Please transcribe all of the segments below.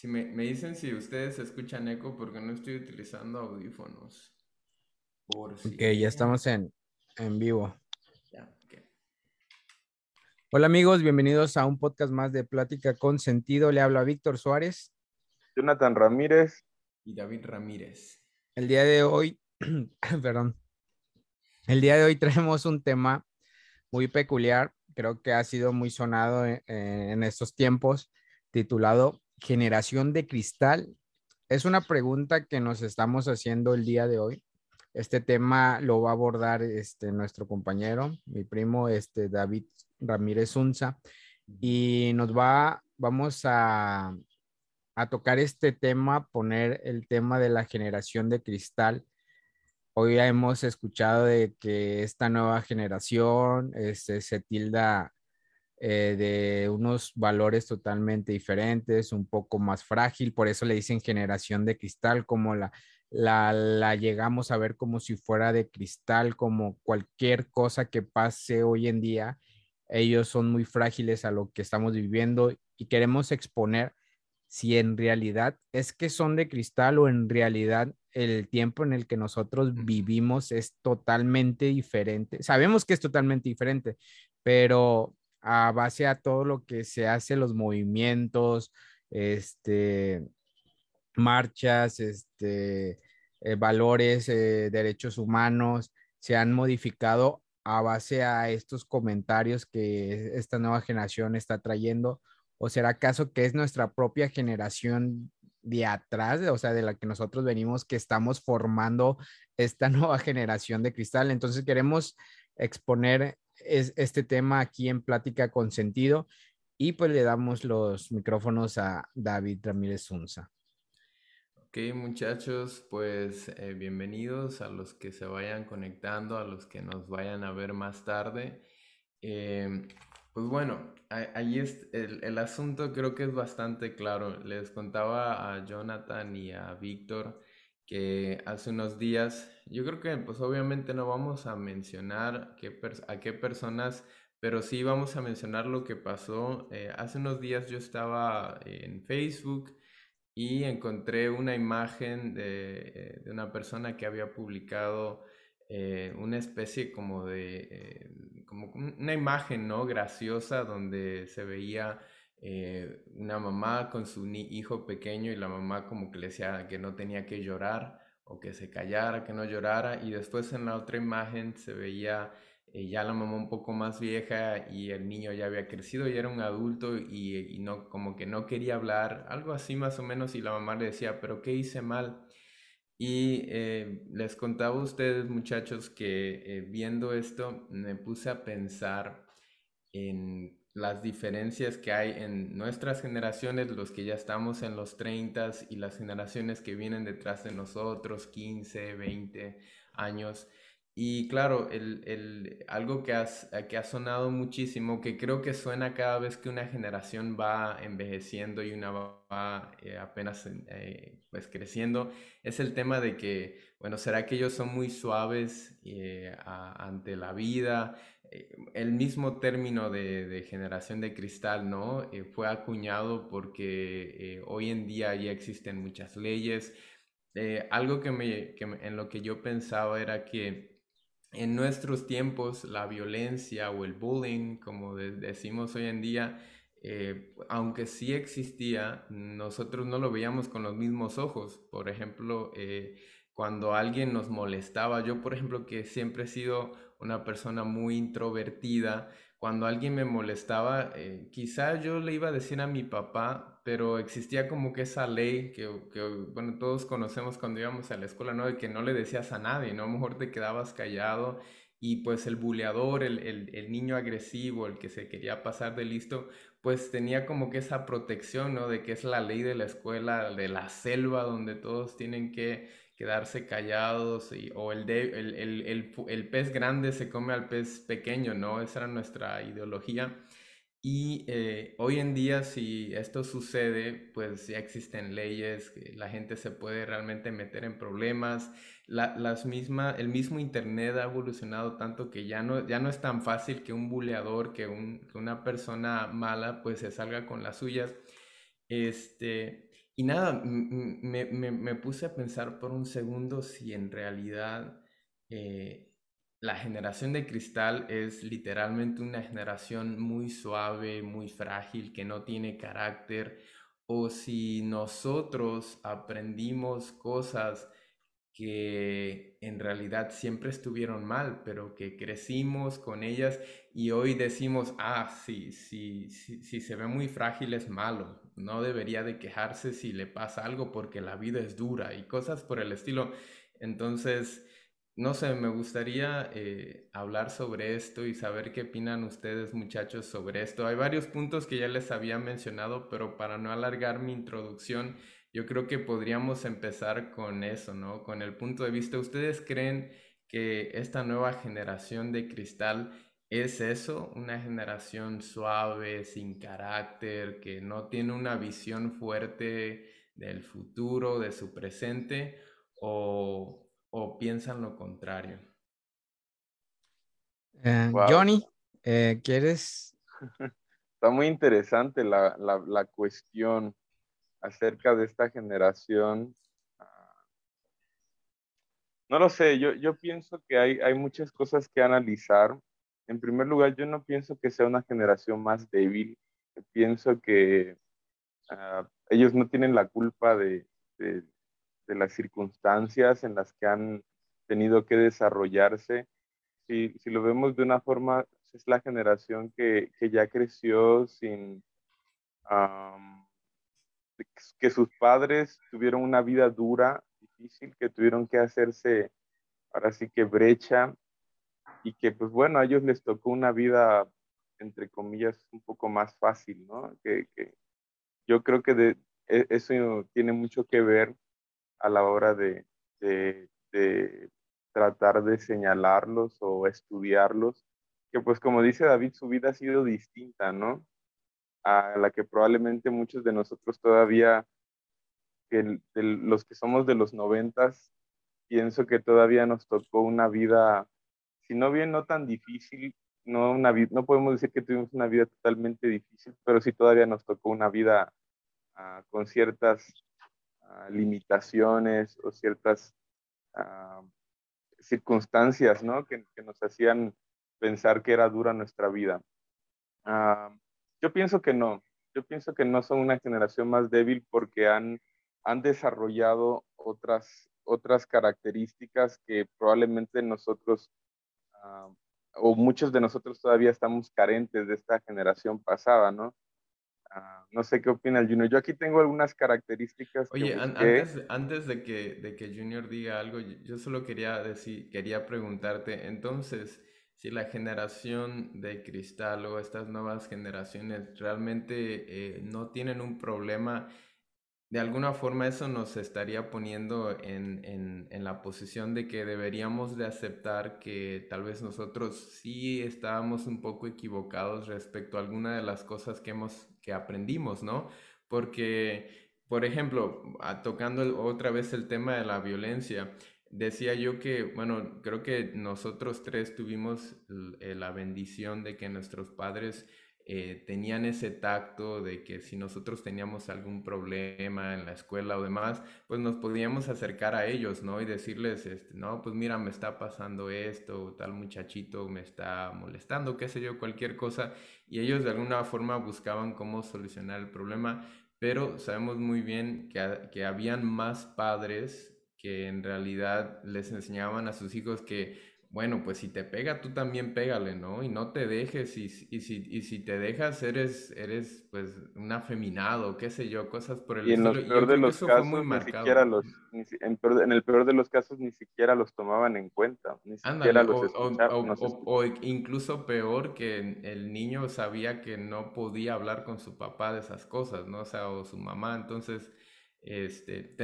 Si me, me dicen si ustedes escuchan eco porque no estoy utilizando audífonos. Por si ok, ya estamos en, en vivo. Ya, okay. Hola amigos, bienvenidos a un podcast más de Plática con Sentido. Le habla Víctor Suárez. Jonathan Ramírez. Y David Ramírez. El día de hoy, perdón, el día de hoy traemos un tema muy peculiar, creo que ha sido muy sonado en, en estos tiempos, titulado generación de cristal? Es una pregunta que nos estamos haciendo el día de hoy. Este tema lo va a abordar este, nuestro compañero, mi primo, este, David Ramírez Unza, y nos va, vamos a, a tocar este tema, poner el tema de la generación de cristal. Hoy hemos escuchado de que esta nueva generación este, se tilda eh, de unos valores totalmente diferentes, un poco más frágil, por eso le dicen generación de cristal, como la, la, la, llegamos a ver como si fuera de cristal, como cualquier cosa que pase hoy en día, ellos son muy frágiles a lo que estamos viviendo y queremos exponer si en realidad es que son de cristal o en realidad el tiempo en el que nosotros vivimos es totalmente diferente. Sabemos que es totalmente diferente, pero a base a todo lo que se hace, los movimientos, este, marchas, este, eh, valores, eh, derechos humanos, se han modificado a base a estos comentarios que esta nueva generación está trayendo? ¿O será acaso que es nuestra propia generación de atrás, o sea, de la que nosotros venimos, que estamos formando esta nueva generación de cristal? Entonces queremos exponer es este tema aquí en Plática con Sentido y pues le damos los micrófonos a David Ramírez Unza. Ok, muchachos, pues eh, bienvenidos a los que se vayan conectando, a los que nos vayan a ver más tarde. Em, pues bueno, ahí es el, el, asunto creo que es bastante claro. Les contaba a Jonathan y a Víctor que hace unos días, yo creo que pues obviamente no vamos a mencionar a qué personas, pero sí vamos a mencionar lo que pasó. Eh, hace unos días yo estaba en Facebook y encontré una imagen de, eh, una persona que había publicado eh, una especie como de, como una imagen, ¿no? Graciosa donde se veía eh, una mamá con su hijo pequeño y la mamá como que le decía que no tenía que llorar o que se callara, que no llorara y después en la otra imagen se veía eh, ya la mamá un poco más vieja y el niño ya había crecido y era un adulto y, no como que no quería hablar, algo así más o menos y la mamá le decía, pero ¿qué hice mal? Y eh, les contaba a ustedes muchachos que viendo esto me puse a pensar en las diferencias que hay en nuestras generaciones, los que ya estamos en los 30 y las generaciones que vienen detrás de nosotros, 15, 20 años. Y claro, el, el, algo que, has, que ha sonado muchísimo, que creo que suena cada vez que una generación va envejeciendo y una va eh, apenas eh, pues creciendo, es el tema de que, bueno, ¿será que ellos son muy suaves eh, ante la vida? El mismo término de, generación de cristal, ¿no? Eh, fue acuñado porque eh, hoy en día ya existen muchas leyes. Eh, algo que, me, en lo que yo pensaba era que en nuestros tiempos la violencia o el bullying, como decimos hoy en día, aunque sí existía, nosotros no lo veíamos con los mismos ojos. Por ejemplo, cuando alguien nos molestaba, yo por ejemplo que siempre he sido una persona muy introvertida, cuando alguien me molestaba, eh, quizá yo le iba a decir a mi papá, pero existía como que esa ley que, bueno, todos conocemos cuando íbamos a la escuela, ¿no? De que no le decías a nadie, ¿no? A lo mejor te quedabas callado y pues el buleador, el, el, el, niño agresivo, el que se quería pasar de listo, pues tenía como que esa protección, ¿no? De que es la ley de la escuela, de la selva, donde todos tienen que quedarse callados y, o el, el, el, el, pez grande se come al pez pequeño, ¿no? Esa era nuestra ideología. Y eh, hoy en día, si esto sucede, pues ya existen leyes, la gente se puede realmente meter en problemas. La, las misma, el mismo Internet ha evolucionado tanto que ya no, ya no es tan fácil que un buleador, que, un, que una persona mala, pues se salga con las suyas. Este, y nada, me, puse a pensar por un segundo si en realidad eh, la generación de cristal es literalmente una generación muy suave, muy frágil, que no tiene carácter, o si nosotros aprendimos cosas que en realidad siempre estuvieron mal, pero que crecimos con ellas y hoy decimos, ah, sí, sí, si se ve muy frágil es malo, no debería de quejarse si le pasa algo porque la vida es dura y cosas por el estilo. Entonces, no sé, me gustaría eh, hablar sobre esto y saber qué opinan ustedes muchachos sobre esto. Hay varios puntos que ya les había mencionado, pero para no alargar mi introducción, yo creo que podríamos empezar con eso, ¿no? Con el punto de vista, ¿ustedes creen que esta nueva generación de cristal es eso? Una generación suave, sin carácter, que no tiene una visión fuerte del futuro, de su presente, o o piensan lo contrario? Eh, Johnny, eh, ¿quieres? Está muy interesante la, la, cuestión acerca de esta generación. Ah, no lo sé, yo, yo pienso que hay, hay muchas cosas que analizar. En primer lugar, yo no pienso que sea una generación más débil. Pienso que ah, ellos no tienen la culpa de, las circunstancias en las que han tenido que desarrollarse. Si, lo vemos de una forma, es la generación que ya creció sin que sus padres tuvieron una vida dura, difícil, que tuvieron que hacerse ahora sí que brecha y que pues bueno, a ellos les tocó una vida entre comillas un poco más fácil, ¿no? Que, que yo creo que de, e, eso tiene mucho que ver a la hora de, tratar de señalarlos o estudiarlos, que pues como dice David, su vida ha sido distinta, ¿no? A la que probablemente muchos de nosotros todavía, que los que somos de los noventas, pienso que todavía nos tocó una vida, si no bien no tan difícil, no, una, no podemos decir que tuvimos una vida totalmente difícil, pero sí todavía nos tocó una vida ah, con ciertas limitaciones o ciertas ah, circunstancias ¿no? que, nos hacían pensar que era dura nuestra vida. Yo pienso que no, yo pienso que no son una generación más débil porque han, han desarrollado otras, otras características que probablemente nosotros ah, o muchos de nosotros todavía estamos carentes de esta generación pasada, ¿no? Ah, no sé qué opina el Junior. Yo aquí tengo algunas características. Oye, antes, antes de, que, de que Junior diga algo, yo solo quería decir, quería preguntarte, entonces, si la generación de cristal o estas nuevas generaciones realmente eh, no tienen un problema de alguna forma eso nos estaría poniendo en, en, la posición de que deberíamos de aceptar que tal vez nosotros sí estábamos un poco equivocados respecto a alguna de las cosas que hemos que aprendimos, ¿no? Porque, por ejemplo, tocando otra vez el tema de la violencia, decía yo que, bueno, creo que nosotros tres tuvimos eh, la bendición de que nuestros padres eh, tenían ese tacto de que si nosotros teníamos algún problema en la escuela o demás, pues nos podíamos acercar a ellos, ¿no? Y decirles, este, no, pues mira, me está pasando esto, tal muchachito me está molestando, qué sé yo, cualquier cosa. Y ellos de alguna forma buscaban cómo solucionar el problema, pero sabemos muy bien que, que habían más padres que en realidad les enseñaban a sus hijos que bueno, pues si te pega, tú también pégale, ¿no? Y no te dejes, y, y, si, y si te dejas, eres, eres pues un afeminado, qué sé yo, cosas por el y en estilo. peor de los casos, ni siquiera los, en, el peor de los casos, ni siquiera los tomaban en cuenta, ni siquiera los escuchaban. O, incluso peor que el niño sabía que no podía hablar con su papá de esas cosas, ¿no? O sea, o su mamá, entonces este,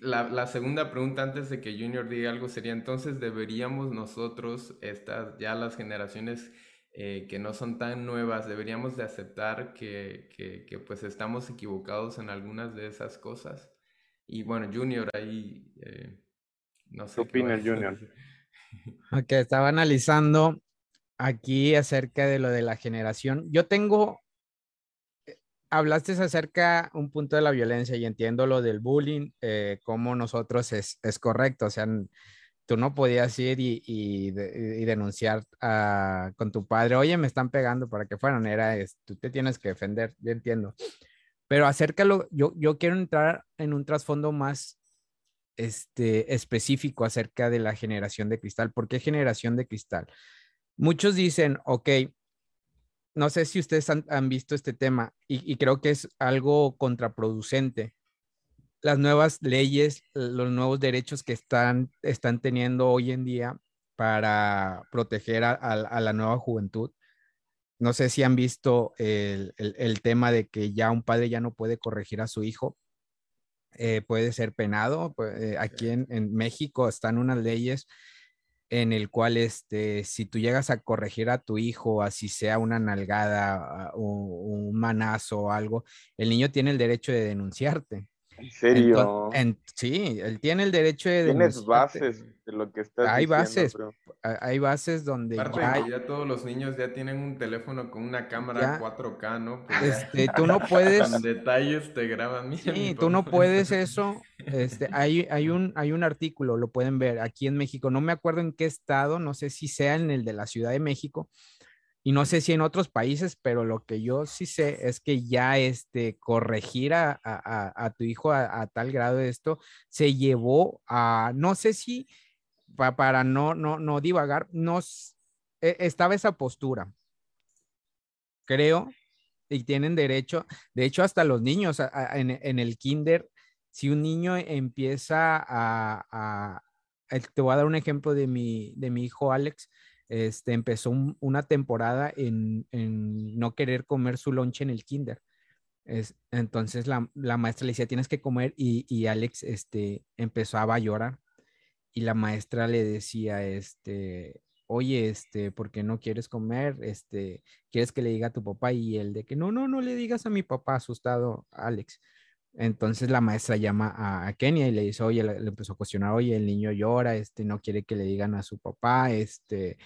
la, segunda pregunta antes de que Junior diga algo sería, entonces deberíamos nosotros, estas ya las generaciones eh, que no son tan nuevas, deberíamos de aceptar que, que, pues estamos equivocados en algunas de esas cosas. Y bueno, Junior ahí, eh, no sé. ¿Qué opina Junior? Ok, estaba analizando aquí acerca de lo de la generación. Yo tengo hablaste acerca un punto de la violencia y entiendo lo del bullying, eh, como nosotros es, es, correcto, o sea, tú no podías ir y, y, y denunciar a, con tu padre, oye, me están pegando para que fueran, era, es, tú te tienes que defender, yo entiendo. Pero acércalo, yo, yo quiero entrar en un trasfondo más este, específico acerca de la generación de cristal. ¿Por qué generación de cristal? Muchos dicen, ok, no sé si ustedes han, visto este tema y, creo que es algo contraproducente. Las nuevas leyes, los nuevos derechos que están, están teniendo hoy en día para proteger a, la nueva juventud. No sé si han visto el, tema de que ya un padre ya no puede corregir a su hijo, eh, puede ser penado. Pues, eh, aquí en, en, México están unas leyes en el cual este, si tú llegas a corregir a tu hijo, así sea una nalgada o un manazo o algo, el niño tiene el derecho de denunciarte. ¿En serio? sí, él tiene el derecho de Tienes bases de lo que estás Hay bases, hay bases donde ya, ya todos los niños ya tienen un teléfono con una cámara 4K, ¿no? Pues este, tú no puedes... Con detalles te graban. sí, tú no puedes eso. Este, hay, hay, un, hay un artículo, lo pueden ver, aquí en México, no me acuerdo en qué estado, no sé si sea en el de la Ciudad de México, y no sé si en otros países, pero lo que yo sí sé es que ya este, corregir a, a, tu hijo a, tal grado de esto se llevó a, no sé si, para no, no, no divagar, nos, e, estaba esa postura, creo, y tienen derecho, de hecho hasta los niños en, en, el kinder, si un niño empieza a, te voy a dar un ejemplo de mi, de mi hijo Alex, este, empezó una temporada en, no querer comer su lonche en el kinder. Es, entonces la, maestra le decía, tienes que comer y, Alex este, empezaba a llorar y la maestra le decía, este, oye, este, ¿por qué no quieres comer? Este, ¿quieres que le diga a tu papá? Y él de que no, no, no le digas a mi papá, asustado, Alex. Entonces la maestra llama a, Kenia y le dice, oye, le, empezó a cuestionar, oye, el niño llora, este, no quiere que le digan a su papá, este,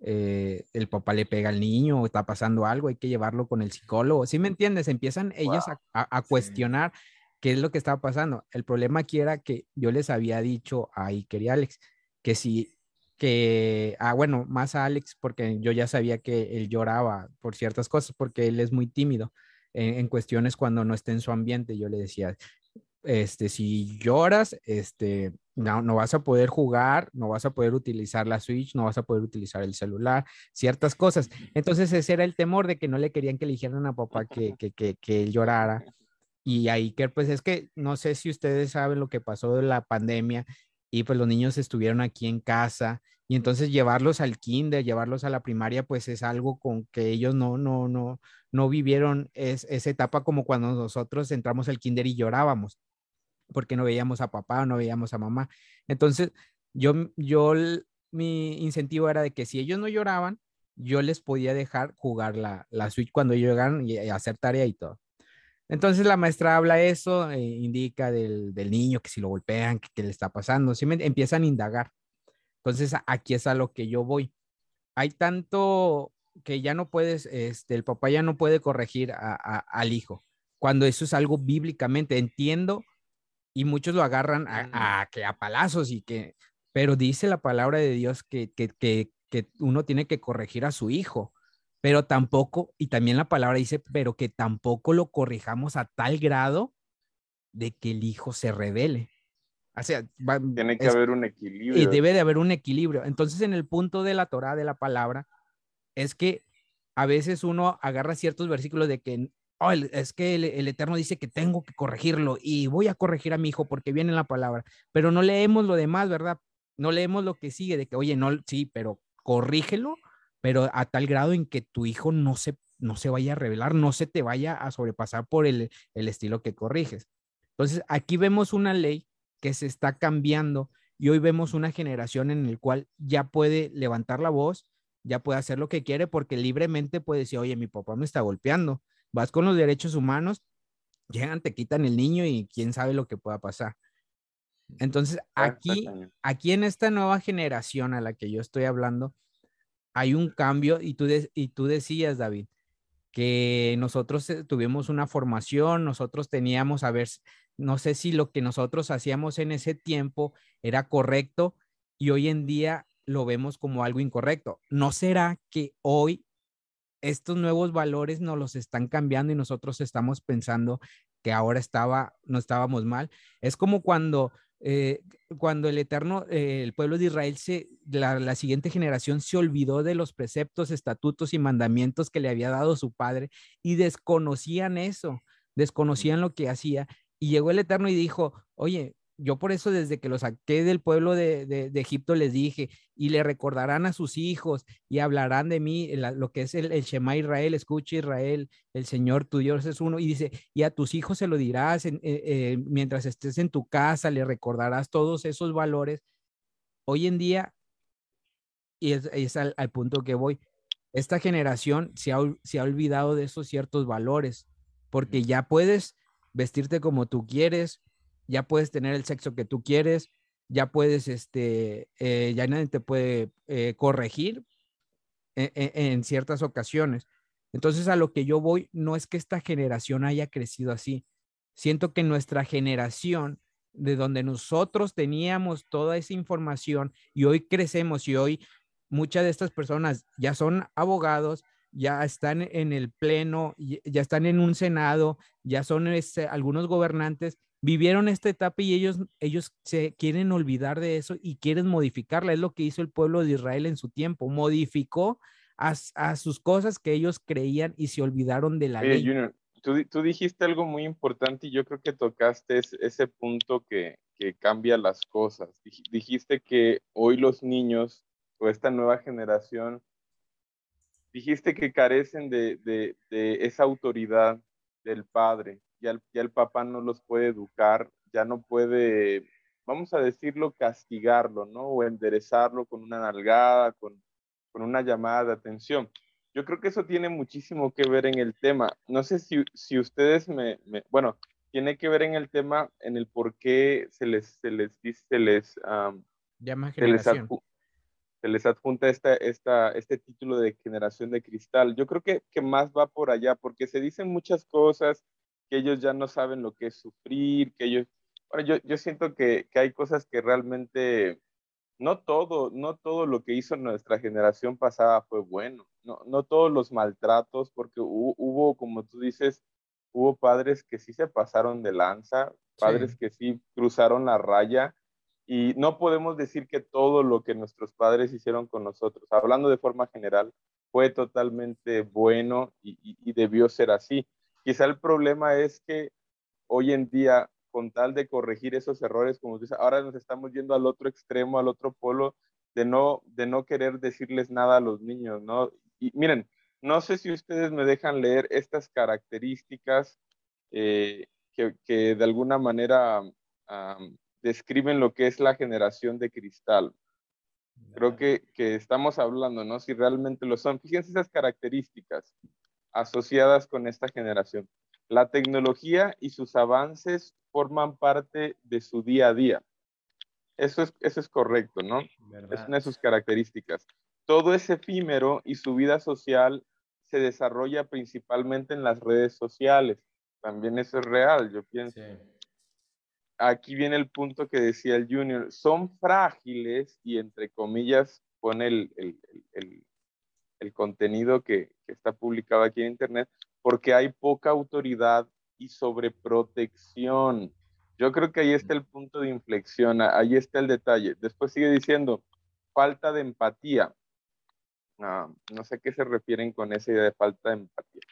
eh, el papá le pega al niño, está pasando algo, hay que llevarlo con el psicólogo. ¿Sí me entiendes? Empiezan ellos a, cuestionar qué es lo que estaba pasando. El problema aquí era que yo les había dicho a Iker y Alex que si, que, ah, bueno, más a Alex, porque yo ya sabía que él lloraba por ciertas cosas, porque él es muy tímido en, cuestiones cuando no está en su ambiente. Yo le decía, este, si lloras, este, no, no vas a poder jugar, no vas a poder utilizar la Switch, no vas a poder utilizar el celular, ciertas cosas. Entonces ese era el temor de que no le querían que le dijeran a papá que, que, que, que él llorara. Y ahí que pues es que no sé si ustedes saben lo que pasó de la pandemia y pues los niños estuvieron aquí en casa y entonces llevarlos al kinder, llevarlos a la primaria, pues es algo con que ellos no, no, no, no vivieron es, esa etapa como cuando nosotros entramos al kinder y llorábamos, porque no veíamos a papá, no veíamos a mamá. Entonces, yo, yo, mi incentivo era de que si ellos no lloraban, yo les podía dejar jugar la, la Switch cuando llegaran y, hacer tarea y todo. Entonces la maestra habla eso, eh, indica del, del, niño que si lo golpean, que, le está pasando, si me, empiezan a indagar. Entonces, aquí es a lo que yo voy. Hay tanto que ya no puedes, este, el papá ya no puede corregir a, al hijo, cuando eso es algo bíblicamente, entiendo, y muchos lo agarran a, a, que a palazos y que, pero dice la palabra de Dios que, que, que, que uno tiene que corregir a su hijo, pero tampoco, y también la palabra dice, pero que tampoco lo corrijamos a tal grado de que el hijo se revele. O sea, tiene que haber un equilibrio. Y debe de haber un equilibrio. Entonces, en el punto de la Torah, de la palabra, es que a veces uno agarra ciertos versículos de que oh, es que el, Eterno dice que tengo que corregirlo y voy a corregir a mi hijo porque viene la palabra, pero no leemos lo demás, ¿verdad? No leemos lo que sigue de que, oye, no, sí, pero corrígelo, pero a tal grado en que tu hijo no se, no se vaya a revelar, no se te vaya a sobrepasar por el, el estilo que corriges. Entonces, aquí vemos una ley que se está cambiando y hoy vemos una generación en el cual ya puede levantar la voz, ya puede hacer lo que quiere porque libremente puede decir, oye, mi papá me está golpeando. Vas con los derechos humanos, llegan, te quitan el niño y quién sabe lo que pueda pasar. Entonces, aquí, aquí en esta nueva generación a la que yo estoy hablando, hay un cambio y tú, y tú decías, David, que nosotros eh, tuvimos una formación, nosotros teníamos, a ver, no sé si lo que nosotros hacíamos en ese tiempo era correcto y hoy en día lo vemos como algo incorrecto. ¿No será que hoy estos nuevos valores nos los están cambiando y nosotros estamos pensando que ahora estaba, no estábamos mal? Es como cuando eh, cuando el Eterno, eh, el pueblo de Israel, se, la, la, siguiente generación se olvidó de los preceptos, estatutos y mandamientos que le había dado su padre y desconocían eso, desconocían lo que hacía. Y llegó el Eterno y dijo, oye, yo por eso desde que lo saqué del pueblo de, Egipto les dije, y le recordarán a sus hijos y hablarán de mí, lo que es el, el, Shema Israel, escucha Israel, el Señor tu Dios es uno, y dice, y a tus hijos se lo dirás eh, eh, mientras estés en tu casa, le recordarás todos esos valores. Hoy en día, y es, al, punto que voy, esta generación se ha, se ha olvidado de esos ciertos valores, porque ya puedes vestirte como tú quieres, ya puedes tener el sexo que tú quieres, ya puedes, este, eh, ya nadie te puede eh, corregir e, e, en, ciertas ocasiones. Entonces a lo que yo voy no es que esta generación haya crecido así. Siento que nuestra generación, de donde nosotros teníamos toda esa información y hoy crecemos y hoy muchas de estas personas ya son abogados, ya están en el pleno, ya están en un senado, ya son algunos gobernantes vivieron esta etapa y ellos, ellos se quieren olvidar de eso y quieren modificarla. Es lo que hizo el pueblo de Israel en su tiempo. Modificó a, sus cosas que ellos creían y se olvidaron de la ley. Junior, tú, dijiste algo muy importante y yo creo que tocaste ese punto que, cambia las cosas. Dijiste que hoy los niños o esta nueva generación, dijiste que carecen de esa autoridad del padre ya el, papá no los puede educar, ya no puede, vamos a decirlo, castigarlo, ¿no? O enderezarlo con una nalgada, con, con una llamada de atención. Yo creo que eso tiene muchísimo que ver en el tema. No sé si, si ustedes me, bueno, tiene que ver en el tema, en el por qué se les, se les dice, se les, Llama se les, se les adjunta esta, esta, este título de generación de cristal. Yo creo que, que más va por allá, porque se dicen muchas cosas, que ellos ya no saben lo que es sufrir, que ellos, bueno, yo, yo siento que, que, hay cosas que realmente, no todo, no todo lo que hizo nuestra generación pasada fue bueno, no, no todos los maltratos, porque hubo, como tú dices, hubo padres que sí se pasaron de lanza, padres que sí cruzaron la raya, y no podemos decir que todo lo que nuestros padres hicieron con nosotros, hablando de forma general, fue totalmente bueno y, y debió ser así Quizá el problema es que hoy en día, con tal de corregir esos errores, como dice, ahora nos estamos yendo al otro extremo, al otro polo, de no, de no querer decirles nada a los niños, ¿no? Y miren, no sé si ustedes me dejan leer estas características eh, que, de alguna manera describen lo que es la generación de cristal. Creo que, que, estamos hablando, ¿no? Si realmente lo son. Fíjense esas características asociadas con esta generación. La tecnología y sus avances forman parte de su día a día. Eso es, eso es correcto, ¿no? Es una de sus características. Todo es efímero y su vida social se desarrolla principalmente en las redes sociales. También eso es real, yo pienso. Aquí viene el punto que decía el Junior. Son frágiles y entre comillas pone el, el, el contenido que, está publicado aquí en Internet, porque hay poca autoridad y sobreprotección. Yo creo que ahí está el punto de inflexión, ahí está el detalle. Después sigue diciendo, falta de empatía. Ah, no sé qué se refieren con esa idea de falta de empatía.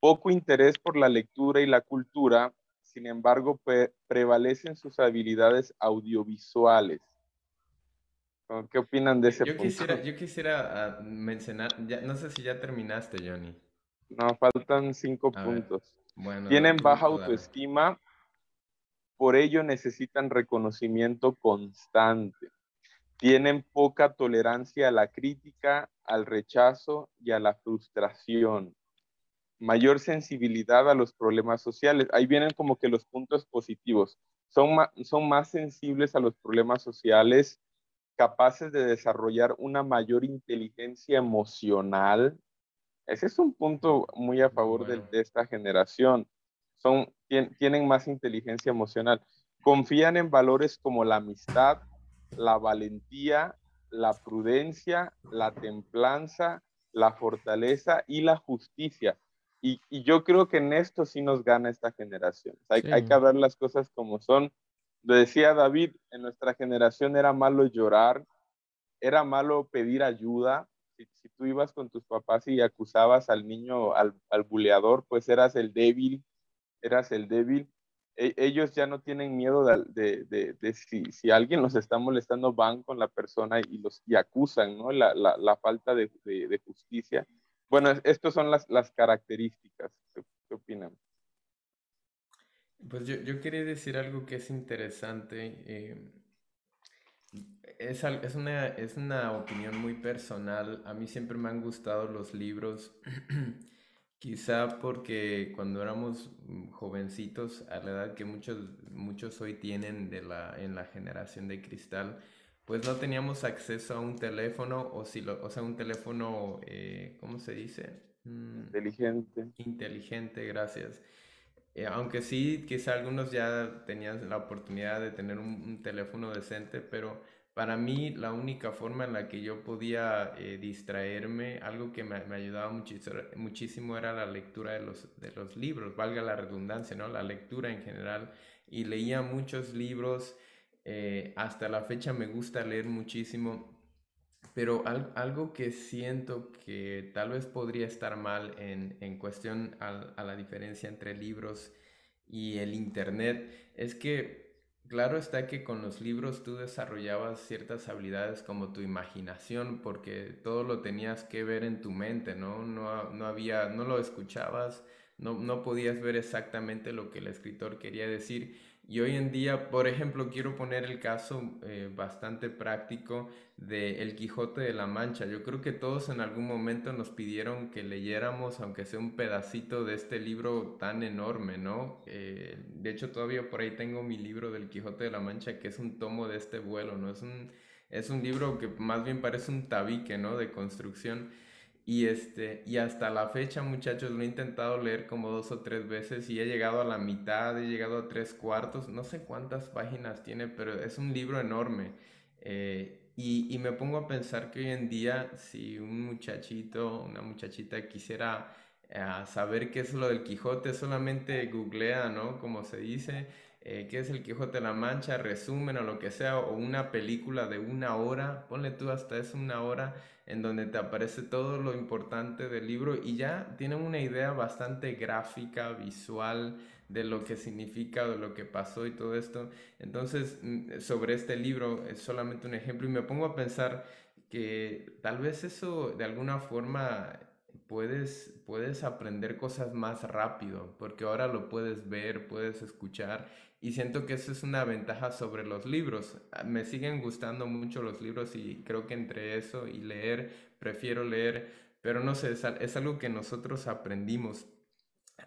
Poco interés por la lectura y la cultura, sin embargo, prevalecen sus habilidades audiovisuales. ¿Qué opinan de ese yo Quisiera, yo quisiera ah, mencionar, no sé si ya terminaste, Johnny. No, faltan cinco puntos. Tienen baja autoestima, por ello necesitan reconocimiento constante. Tienen poca tolerancia a la crítica, al rechazo y a la frustración. Mayor sensibilidad a los problemas sociales. Ahí vienen como que los puntos positivos. Son, son más sensibles a los problemas sociales, capaces de desarrollar una mayor inteligencia emocional. Ese es un punto muy a favor de, esta generación. Son, tienen más inteligencia emocional. Confían en valores como la amistad, la valentía, la prudencia, la templanza, la fortaleza y la justicia. Y, yo creo que en esto sí nos gana esta generación. Hay, hay que hablar las cosas como son. Lo decía David, en nuestra generación era malo llorar, era malo pedir ayuda. Si, tú ibas con tus papás y acusabas al niño, al, al buleador, pues eras el débil, eras el débil. E, ellos ya no tienen miedo de, de, de, si, si, alguien los está molestando, van con la persona y los y acusan, ¿no? La, la, la falta de, justicia. Bueno, estas son las, las características. ¿Qué, opinan? Pues yo, yo, quería decir algo que es interesante. Eh, es, es, una, es una opinión muy personal. A mí siempre me han gustado los libros. Quizá porque cuando éramos mm, jovencitos, a la edad que muchos, muchos hoy tienen de la, en la generación de cristal, pues no teníamos acceso a un teléfono o, si lo, o sea, un teléfono, eh, ¿cómo se dice? Mm, inteligente. Inteligente, gracias. Eh, aunque sí, quizá algunos ya tenían la oportunidad de tener un, teléfono decente, pero para mí la única forma en la que yo podía eh, distraerme, algo que me, ayudaba muchísimo, era la lectura de los, de los libros, valga la redundancia, ¿no? La lectura en general. Y leía muchos libros, eh, hasta la fecha me gusta leer muchísimo, pero algo que siento que tal vez podría estar mal en, en cuestión a, la diferencia entre libros y el Internet es que, claro está que con los libros tú desarrollabas ciertas habilidades como tu imaginación, porque todo lo tenías que ver en tu mente, ¿no? No, no había, no lo escuchabas, no, no podías ver exactamente lo que el escritor quería decir y hoy en día, por ejemplo, quiero poner el caso eh, bastante práctico de El Quijote de la Mancha. Yo creo que todos en algún momento nos pidieron que leyéramos, aunque sea un pedacito de este libro tan enorme, ¿no? Eh, de hecho, todavía por ahí tengo mi libro del Quijote de la Mancha, que es un tomo de este vuelo, ¿no? Es un, es un libro que más bien parece un tabique, ¿no? De construcción. Y, este, y hasta la fecha, muchachos, lo he intentado leer como dos o tres veces y he llegado a la mitad, he llegado a tres cuartos, no sé cuántas páginas tiene, pero es un libro enorme. Eh, y, y, me pongo a pensar que hoy en día, si un muchachito, una muchachita quisiera eh, saber qué es lo del Quijote, solamente googlea, ¿no? Como se dice, eh, qué es el Quijote de la Mancha, resumen o lo que sea, o una película de una hora, ponle tú hasta es una hora en donde te aparece todo lo importante del libro y ya tienen una idea bastante gráfica, visual de lo que significa, de lo que pasó y todo esto. Entonces, mm, sobre este libro es solamente un ejemplo y me pongo a pensar que tal vez eso de alguna forma puedes, puedes aprender cosas más rápido, porque ahora lo puedes ver, puedes escuchar y siento que eso es una ventaja sobre los libros. Ah, me siguen gustando mucho los libros y creo que entre eso y leer, prefiero leer, pero no sé, es, algo que nosotros aprendimos.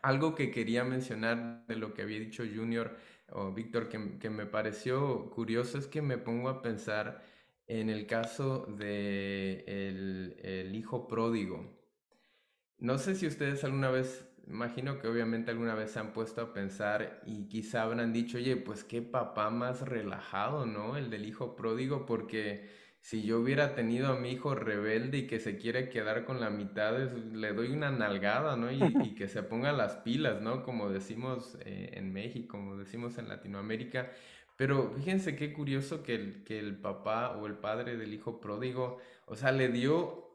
Algo que quería mencionar de lo que había dicho Junior o Víctor que, que me pareció curioso es que me pongo a pensar en el caso de el, el hijo pródigo. No sé si ustedes alguna vez imagino que obviamente alguna vez se han puesto a pensar y quizá habrán dicho, oye, pues qué papá más relajado, ¿no? El del hijo pródigo, porque si yo hubiera tenido a mi hijo rebelde y que se quiere quedar con la mitad, le doy una nalgada, ¿no? Y, que se ponga las pilas, ¿no? Como decimos eh, en México, como decimos en Latinoamérica. Pero fíjense qué curioso que el, que el papá o el padre del hijo pródigo, o sea, le dio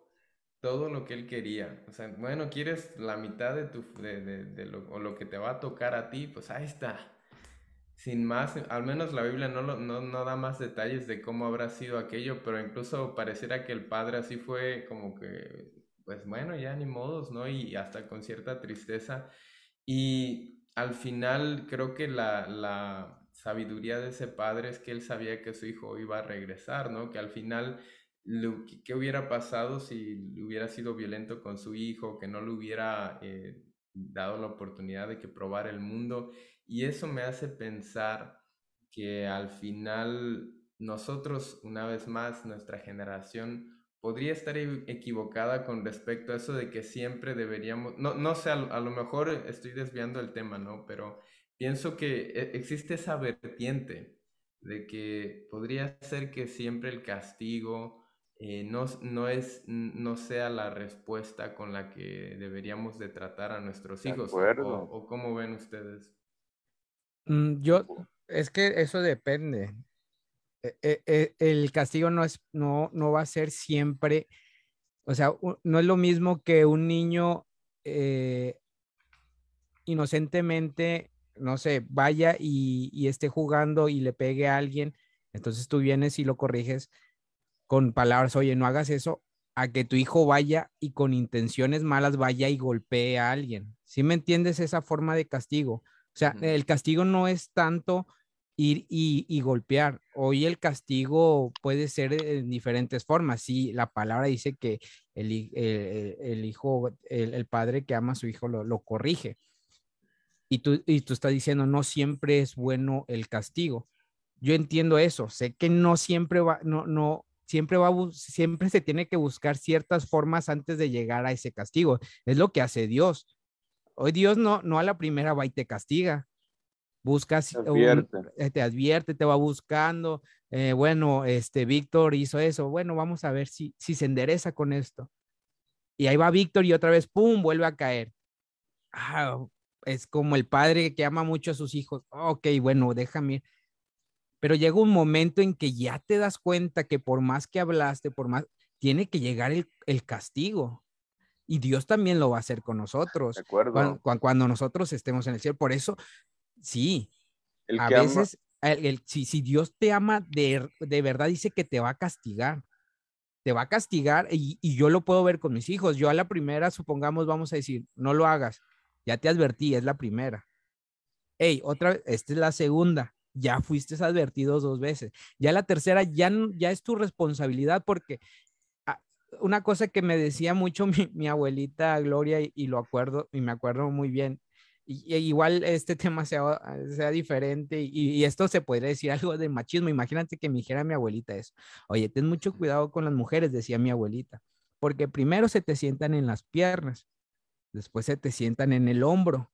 todo lo que él quería. O sea, bueno, quieres la mitad de tu de, lo, o lo que te va a tocar a ti, pues ahí está. Sin más, al menos la Biblia no, no, no da más detalles de cómo habrá sido aquello, pero incluso pareciera que el padre así fue como que, pues bueno, ya ni modos, ¿no? Y hasta con cierta tristeza. Y al final creo que la, la sabiduría de ese padre es que él sabía que su hijo iba a regresar, ¿no? Que al final qué hubiera pasado si hubiera sido violento con su hijo, que no le hubiera eh, dado la oportunidad de que probara el mundo. Y eso me hace pensar que al final nosotros, una vez más, nuestra generación, podría estar e-, equivocada con respecto a eso de que siempre deberíamos, no, no sé, a, lo mejor estoy desviando el tema, ¿no? Pero pienso que e-, existe esa vertiente de que podría ser que siempre el castigo eh, no, no, es, no sea la respuesta con la que deberíamos de tratar a nuestros hijos. O, o, cómo ven ustedes? Mm, yo, es que eso depende. E, e, e, el castigo no, es, no, no va a ser siempre, o sea, no es lo mismo que un niño eh, inocentemente, no sé, vaya y, y esté jugando y le pegue a alguien, entonces tú vienes y lo corriges con palabras, oye, no hagas eso, a que tu hijo vaya y con intenciones malas vaya y golpee a alguien. ¿Sí me entiendes esa forma de castigo? O sea, el castigo no es tanto ir y, golpear. Hoy el castigo puede ser en diferentes formas. Sí, la palabra dice que el, hijo, el, padre que ama a su hijo lo, corrige. Y tú, y tú estás diciendo, no siempre es bueno el castigo. Yo entiendo eso. Sé que no siempre va, no, no, siempre va, siempre se tiene que buscar ciertas formas antes de llegar a ese castigo. Es lo que hace Dios. Hoy Dios no, no a la primera va y te castiga. Buscas, te advierte, eh, te, advierte, te va buscando. Eh, bueno, este Víctor hizo eso. Bueno, vamos a ver si, si se endereza con esto. Y ahí va Víctor y otra vez, ¡pum!, vuelve a caer. Ah, es como el padre que ama mucho a sus hijos. Ok, bueno, déjame pero llega un momento en que ya te das cuenta que por más que hablaste, por más, tiene que llegar el, castigo. Y Dios también lo va a hacer con nosotros. Cuando, cuando, nosotros estemos en el cielo. Por eso, sí, a veces, si, Dios te ama de, verdad, dice que te va a castigar. Te va a castigar y, y yo lo puedo ver con mis hijos. Yo a la primera, supongamos, vamos a decir, no lo hagas. Ya te advertí, es la primera. Hey, otra esta es la segunda ya fuiste advertido dos veces. Ya la tercera ya, ya es tu responsabilidad porque ah, una cosa que me decía mucho mi, abuelita Gloria y, lo acuerdo y me acuerdo muy bien. Y, igual este tema sea, sea diferente y, esto se podría decir algo de machismo. Imagínate que me dijera mi abuelita eso. Oye, ten mucho cuidado con las mujeres, decía mi abuelita, porque primero se te sientan en las piernas, después se te sientan en el hombro,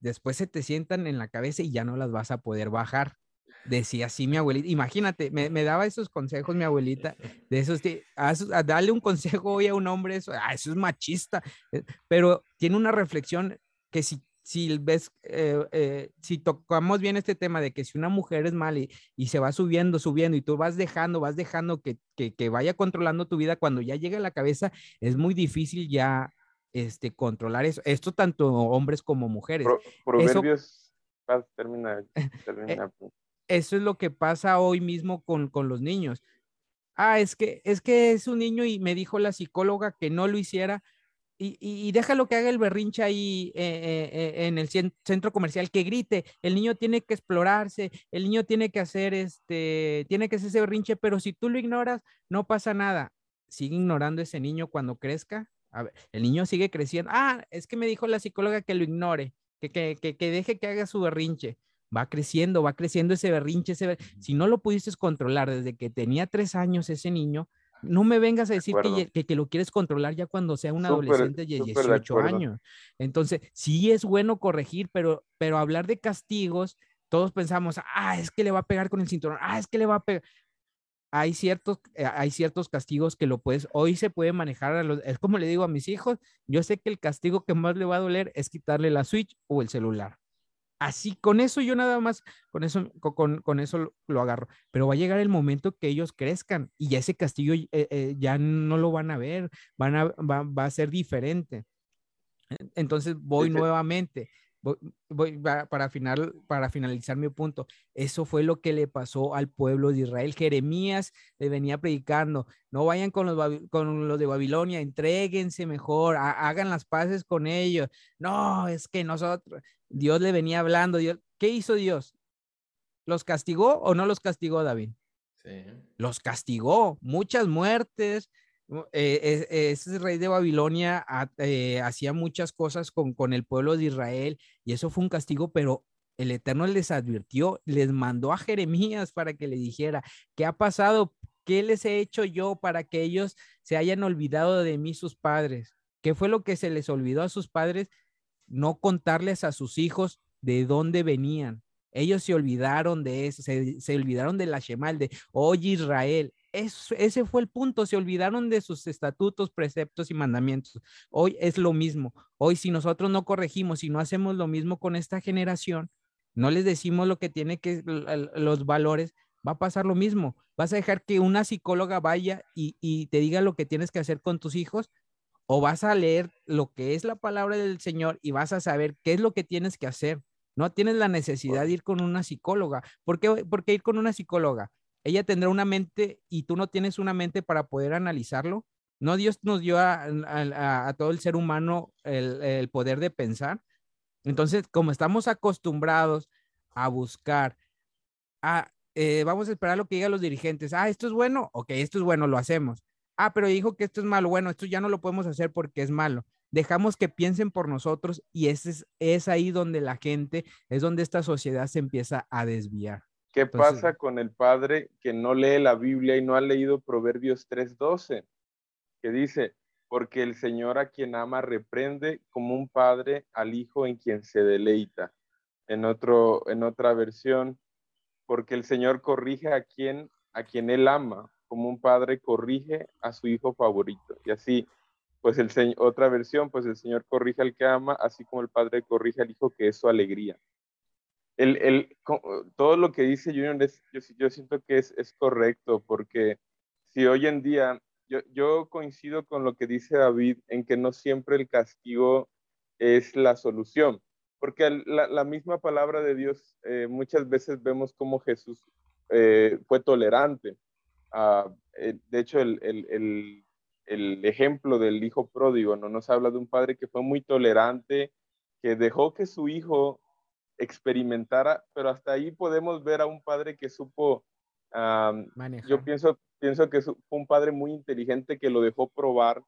después se te sientan en la cabeza y ya no las vas a poder bajar. Decía así mi abuelita. Imagínate, me, daba esos consejos mi abuelita, de esos, de, a, darle un consejo hoy a un hombre, eso, ah, eso es machista, eh, pero tiene una reflexión que si, si ves, eh, eh, si tocamos bien este tema de que si una mujer es mal y, se va subiendo, subiendo y tú vas dejando, vas dejando que, que, que vaya controlando tu vida, cuando ya llega a la cabeza es muy difícil ya este, controlar eso. Esto tanto hombres como mujeres. proverbios, eso, ah, termina, eh, eso es lo que pasa hoy mismo con, con los niños. Ah, es que, es que es un niño y me dijo la psicóloga que no lo hiciera y, y, déjalo que haga el berrinche ahí eh, eh, en el centro comercial, que grite, el niño tiene que explorarse, el niño tiene que hacer este, tiene que hacer ese berrinche, pero si tú lo ignoras, no pasa nada. Sigue ignorando ese niño cuando crezca, a ver, el niño sigue creciendo. Ah, es que me dijo la psicóloga que lo ignore, que, que, que, deje que haga su berrinche. Va creciendo, va creciendo ese berrinche. Ese Si no lo pudiste controlar desde que tenía tres años ese niño, no me vengas a decir que, que, lo quieres controlar ya cuando sea un adolescente de 18 años. Entonces, sí es bueno corregir, pero, pero hablar de castigos, todos pensamos, ah, es que le va a pegar con el cinturón, ah, es que le va a pegar hay ciertos, eh, hay ciertos castigos que lo puedes, hoy se puede manejar, a los, es como le digo a mis hijos, yo sé que el castigo que más le va a doler es quitarle la Switch o el celular. Así, con eso yo nada más, con eso, con, con eso lo, agarro. Pero va a llegar el momento que ellos crezcan y ya ese castigo eh, eh, ya no lo van a ver, van a, va, va a ser diferente. Entonces voy nuevamente voy, para, final, para finalizar mi punto, eso fue lo que le pasó al pueblo de Israel. Jeremías le venía predicando, no vayan con los, con los de Babilonia, entréguense mejor, hagan las paces con ellos. No, es que nosotros, Dios le venía hablando, Dios, ¿qué hizo Dios? ¿Los castigó o no los castigó David? Sí. Los castigó, muchas muertes, eh, ese rey de Babilonia eh, hacía muchas cosas con, con el pueblo de Israel y eso fue un castigo, pero el Eterno les advirtió, les mandó a Jeremías para que le dijera, ¿qué ha pasado? ¿qué les he hecho yo para que ellos se hayan olvidado de mí sus padres? ¿Qué fue lo que se les olvidó a sus padres? No contarles a sus hijos de dónde venían. Ellos se olvidaron de eso, se, olvidaron de la Shemal, de, oye Israel, ese fue el punto, se olvidaron de sus estatutos, preceptos y mandamientos. Hoy es lo mismo. Hoy si nosotros no corregimos, si no hacemos lo mismo con esta generación, no les decimos lo que tiene que, los valores, va a pasar lo mismo. Vas a dejar que una psicóloga vaya y, y te diga lo que tienes que hacer con tus hijos o vas a leer lo que es la palabra del Señor y vas a saber qué es lo que tienes que hacer. No tienes la necesidad de ir con una psicóloga. ¿Por qué, ¿Por qué ir con una psicóloga? Ella tendrá una mente y tú no tienes una mente para poder analizarlo. No Dios nos dio a, todo el ser humano el, poder de pensar. Entonces, como estamos acostumbrados a buscar, a, eh, vamos a esperar lo que digan los dirigentes. Ah, esto es bueno. Ok, esto es bueno, lo hacemos ah, pero dijo que esto es malo, bueno, esto ya no lo podemos hacer porque es malo. Dejamos que piensen por nosotros y ese es, es ahí donde la gente, es donde esta sociedad se empieza a desviar. ¿Qué pasa con el padre que no lee la Biblia y no ha leído Proverbios 3:12? Que dice, porque el Señor a quien ama reprende como un padre al hijo en quien se deleita. En, otro, en otra versión, porque el Señor corrige a quien, a quien él ama, como un padre corrige a su hijo favorito. Y así, pues el otra versión, pues el Señor corrige al que ama, así como el padre corrige al hijo, que es su alegría. El, el, todo lo que dice Junior, yo, yo, siento que es, es, correcto, porque si hoy en día, yo, yo, coincido con lo que dice David, en que no siempre el castigo es la solución, porque la, la misma palabra de Dios, eh, muchas veces vemos como Jesús eh, fue tolerante eh, de hecho, el, el, el, ejemplo del hijo pródigo ¿no? nos habla de un padre que fue muy tolerante, que dejó que su hijo experimentara, pero hasta ahí podemos ver a un padre que supo, yo pienso, pienso que fue un padre muy inteligente que lo dejó probar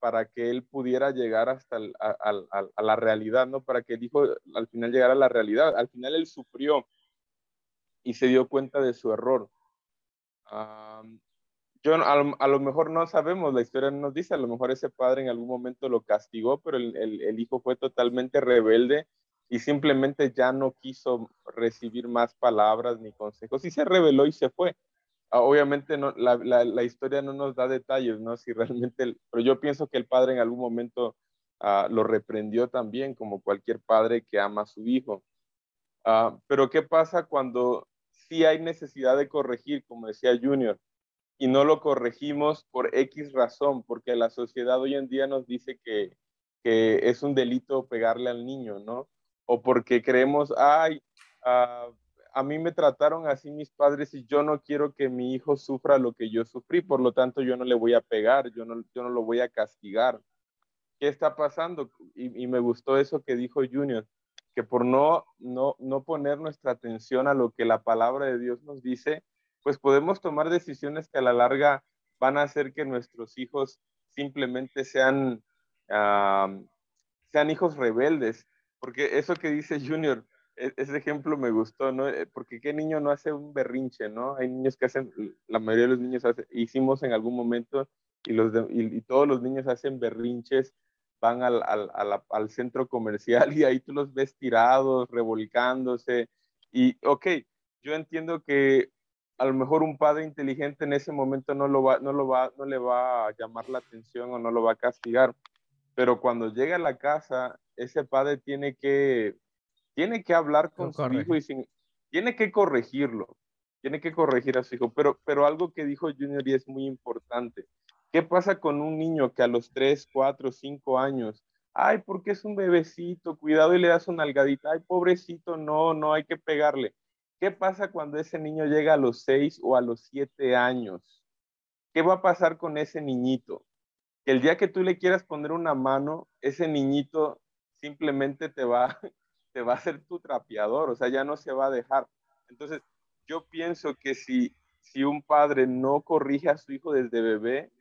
para que él pudiera llegar hasta a, la realidad, ¿no? Para que el hijo al final llegara a la realidad. Al final él sufrió y se dio cuenta de su error yo a lo, mejor no sabemos, la historia no nos dice, a lo mejor ese padre en algún momento lo castigó, pero el, el, hijo fue totalmente rebelde y simplemente ya no quiso recibir más palabras ni consejos y se rebeló y se fue. Ah, obviamente no, la, la, la, historia no nos da detalles, ¿no? Si realmente, pero yo pienso que el padre en algún momento uh, lo reprendió también, como cualquier padre que ama a su hijo. Uh, pero ¿qué pasa cuando si hay necesidad de corregir, como decía Junior, y no lo corregimos por X razón, porque la sociedad hoy en día nos dice que, que es un delito pegarle al niño, ¿no? O porque creemos, ay, ah, a mí me trataron así mis padres y yo no quiero que mi hijo sufra lo que yo sufrí, por lo tanto yo no le voy a pegar, yo no, yo no lo voy a castigar. ¿Qué está pasando? Y, y me gustó eso que dijo Junior que por no, no, no poner nuestra atención a lo que la palabra de Dios nos dice, pues podemos tomar decisiones que a la larga van a hacer que nuestros hijos simplemente sean, sean hijos rebeldes. Porque eso que dice Junior, e, ese ejemplo me gustó, ¿no? Eh, porque qué niño no hace un berrinche, ¿no? Hay niños que hacen, la mayoría de los niños hicimos en algún momento y, los y todos los niños hacen berrinches van al, al, al, centro comercial y ahí tú los ves tirados, revolcándose. Y, ok, yo entiendo que a lo mejor un padre inteligente en ese momento no, lo va, no, lo va, no le va a llamar la atención o no lo va a castigar, pero cuando llega a la casa, ese padre tiene que, tiene que hablar con su hijo y sin, tiene que corregirlo, tiene que corregir a su hijo, pero, pero algo que dijo Junior y es muy importante, ¿Qué pasa con un niño que a los 3, 4, 5 años, ay, porque es un bebecito, cuidado y le das una algadita, ay, pobrecito, no, no hay que pegarle. ¿Qué pasa cuando ese niño llega a los 6 o a los 7 años? ¿Qué va a pasar con ese niñito? Que el día que tú le quieras poner una mano, ese niñito simplemente te va, te va a ser tu trapeador, o sea, ya no se va a dejar. Entonces, yo pienso que si, si un padre no corrige a su hijo desde bebé,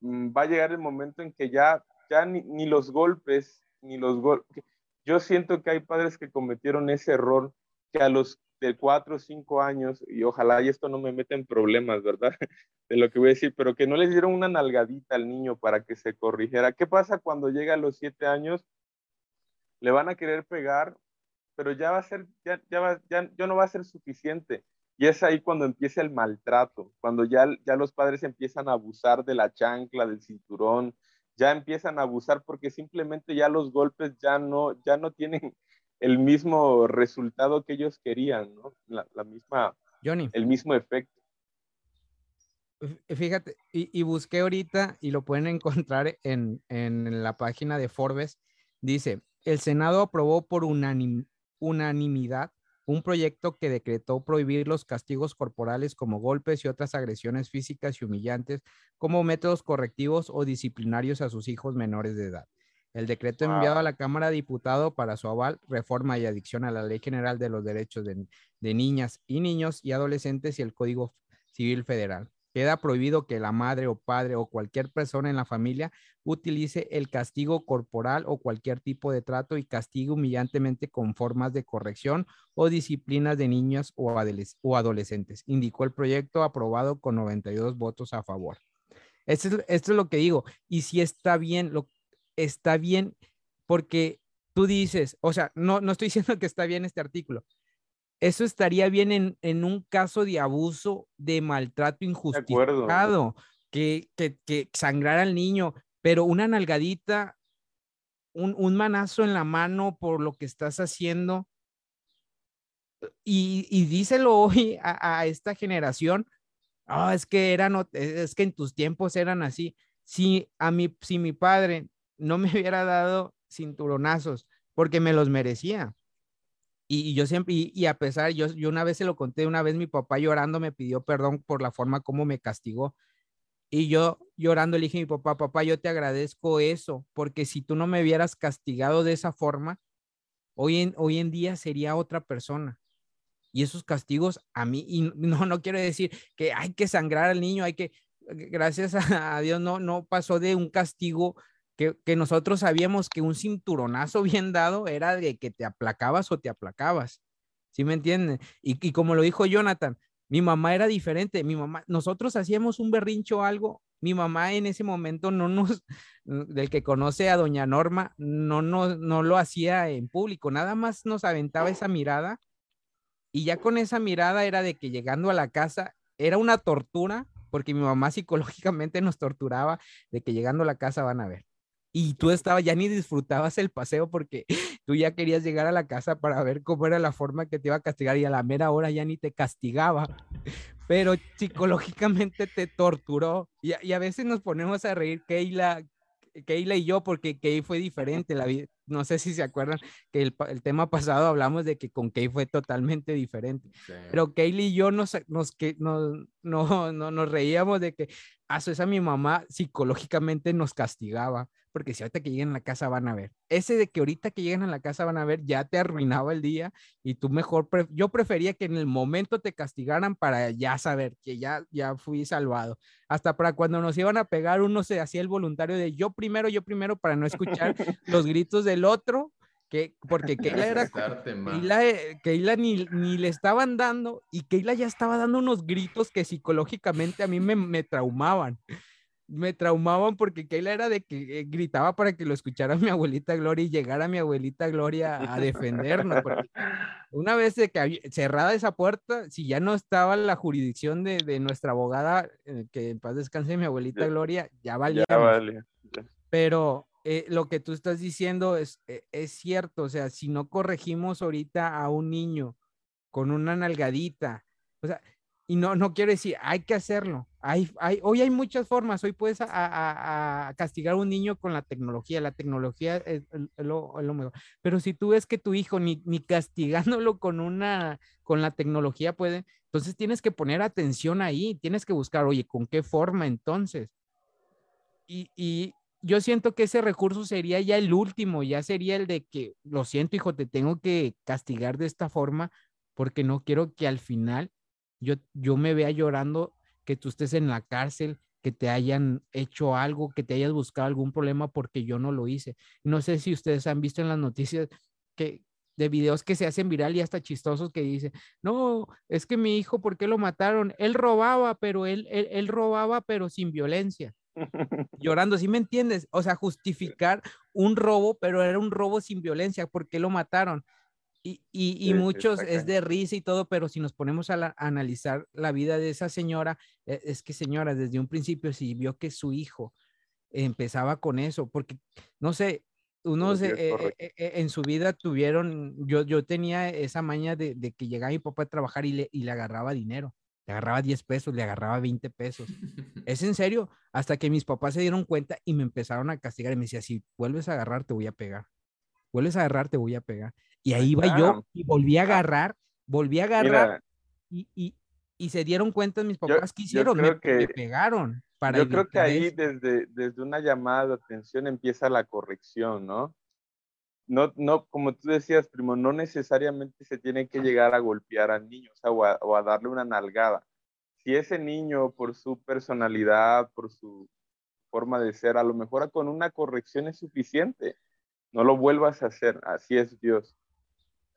Mm, va a llegar el momento en que ya, ya ni, los golpes, ni los golpes. Yo siento que hay padres que cometieron ese error, que a los de cuatro o cinco años, y ojalá y esto no me meta en problemas, ¿verdad? De lo que voy a decir, pero que no le dieron una nalgadita al niño para que se corrigiera. ¿Qué pasa cuando llega a los siete años? Le van a querer pegar, pero ya va a ser, ya, ya, va, ya, ya no va a ser suficiente. Y es ahí cuando empieza el maltrato, cuando ya, ya los padres empiezan a abusar de la chancla, del cinturón, ya empiezan a abusar porque simplemente ya los golpes ya no, ya no tienen el mismo resultado que ellos querían, ¿no? La, la misma, Johnny. el mismo efecto. Fíjate, y, y, busqué ahorita y lo pueden encontrar en, en la página de Forbes. Dice, el Senado aprobó por unanim, unanimidad un proyecto que decretó prohibir los castigos corporales como golpes y otras agresiones físicas y humillantes como métodos correctivos o disciplinarios a sus hijos menores de edad. El decreto wow. enviado a la Cámara de Diputados para su aval, reforma y adicción a la Ley General de los Derechos de, de Niñas y Niños y Adolescentes y el Código Civil Federal. Queda prohibido que la madre o padre o cualquier persona en la familia utilice el castigo corporal o cualquier tipo de trato y castigue humillantemente con formas de corrección o disciplinas de niños o, adoles o adolescentes, indicó el proyecto aprobado con 92 votos a favor. Esto es, esto es lo que digo. Y si está bien, lo, está bien porque tú dices, o sea, no, no estoy diciendo que está bien este artículo, eso estaría bien en, en, un caso de abuso, de maltrato injustificado, que, que, que sangrara al niño, pero una nalgadita, un, un, manazo en la mano por lo que estás haciendo. Y, y díselo hoy a, a esta generación, oh, es que eran, es que en tus tiempos eran así. Si a mi, si mi padre no me hubiera dado cinturonazos porque me los merecía, y, yo siempre, y, a pesar, yo, yo una vez se lo conté, una vez mi papá llorando me pidió perdón por la forma como me castigó. Y yo llorando le dije a mi papá, papá, yo te agradezco eso, porque si tú no me hubieras castigado de esa forma, hoy en, hoy en día sería otra persona. Y esos castigos a mí, y no, no quiero decir que hay que sangrar al niño, hay que, gracias a Dios, no, no pasó de un castigo que, nosotros sabíamos que un cinturonazo bien dado era de que te aplacabas o te aplacabas. ¿Sí me entienden? Y, y, como lo dijo Jonathan, mi mamá era diferente. Mi mamá, nosotros hacíamos un berrincho o algo. Mi mamá en ese momento no nos, del que conoce a doña Norma, no, no, no lo hacía en público, nada más nos aventaba esa mirada. Y ya con esa mirada era de que llegando a la casa era una tortura, porque mi mamá psicológicamente nos torturaba de que llegando a la casa van a ver y tú estabas, ya ni disfrutabas el paseo porque tú ya querías llegar a la casa para ver cómo era la forma que te iba a castigar y a la mera hora ya ni te castigaba, pero psicológicamente te torturó y, y a veces nos ponemos a reír Keila, Keila y yo porque Kay fue diferente, la vida, no sé si se acuerdan que el, el, tema pasado hablamos de que con Kay fue totalmente diferente, sí. pero Kayla y yo nos, nos, que, nos, no, no, nos reíamos de que, a ah, esa mi mamá psicológicamente nos castigaba, porque si ahorita que lleguen a la casa van a ver, ese de que ahorita que lleguen a la casa van a ver, ya te arruinaba el día y tú mejor, pre yo prefería que en el momento te castigaran para ya saber que ya, ya fui salvado. Hasta para cuando nos iban a pegar, uno se hacía el voluntario de yo primero, yo primero, para no escuchar los gritos del otro, que, porque Keila era, Keila, Keila ni, ni, le estaban dando y Keila ya estaba dando unos gritos que psicológicamente a mí me, me traumaban me traumaban porque Keila era de que eh, gritaba para que lo escuchara mi abuelita Gloria y llegara mi abuelita Gloria a defendernos. una vez de que cerrada esa puerta, si ya no estaba la jurisdicción de, de nuestra abogada, eh, que en paz descanse mi abuelita Gloria, ya valía. Ya vale. Pero eh, lo que tú estás diciendo es, eh, es cierto, o sea, si no corregimos ahorita a un niño con una nalgadita, o sea, y no, no quiero decir, hay que hacerlo. Hay, hay, hoy hay muchas formas, hoy puedes a, a, a castigar a un niño con la tecnología, la tecnología es, lo, es, lo, mejor. Pero si tú ves que tu hijo ni, ni castigándolo con una, con la tecnología puede, entonces tienes que poner atención ahí, tienes que buscar, oye, ¿con qué forma entonces? Y, y, yo siento que ese recurso sería ya el último, ya sería el de que, lo siento, hijo, te tengo que castigar de esta forma porque no quiero que al final yo, yo me vea llorando que tú estés en la cárcel, que te hayan hecho algo, que te hayas buscado algún problema porque yo no lo hice. No sé si ustedes han visto en las noticias que de videos que se hacen viral y hasta chistosos que dice, no, es que mi hijo, ¿por qué lo mataron? Él robaba, pero él, él, robaba, pero sin violencia. Llorando, ¿sí me entiendes? O sea, justificar un robo, pero era un robo sin violencia, ¿por qué lo mataron? Y, y, muchos es de risa y todo, pero si nos ponemos a, analizar la vida de esa señora, e, es que señora, desde un principio, si vio que su hijo empezaba con eso, porque, no sé, unos eh, eh, eh, en su vida tuvieron, yo, yo tenía esa maña de, que llegaba mi papá a trabajar y le, y le agarraba dinero, le agarraba 10 pesos, le agarraba 20 pesos. es en serio, hasta que mis papás se dieron cuenta y me empezaron a castigar y me decía, si vuelves a agarrar, te voy a pegar. Vuelves a agarrar, te voy a pegar. Y ahí iba yo y volví a agarrar, volví a agarrar y, y, y, se dieron cuenta mis papás que hicieron, me, me pegaron. Yo creo que ahí desde, desde una llamada de atención empieza la corrección, ¿no? No, no, como tú decías, primo, no necesariamente se tiene que llegar a golpear al niño o, a, darle una nalgada. Si ese niño, por su personalidad, por su forma de ser, a lo mejor con una corrección es suficiente. No lo vuelvas a hacer, así es Dios.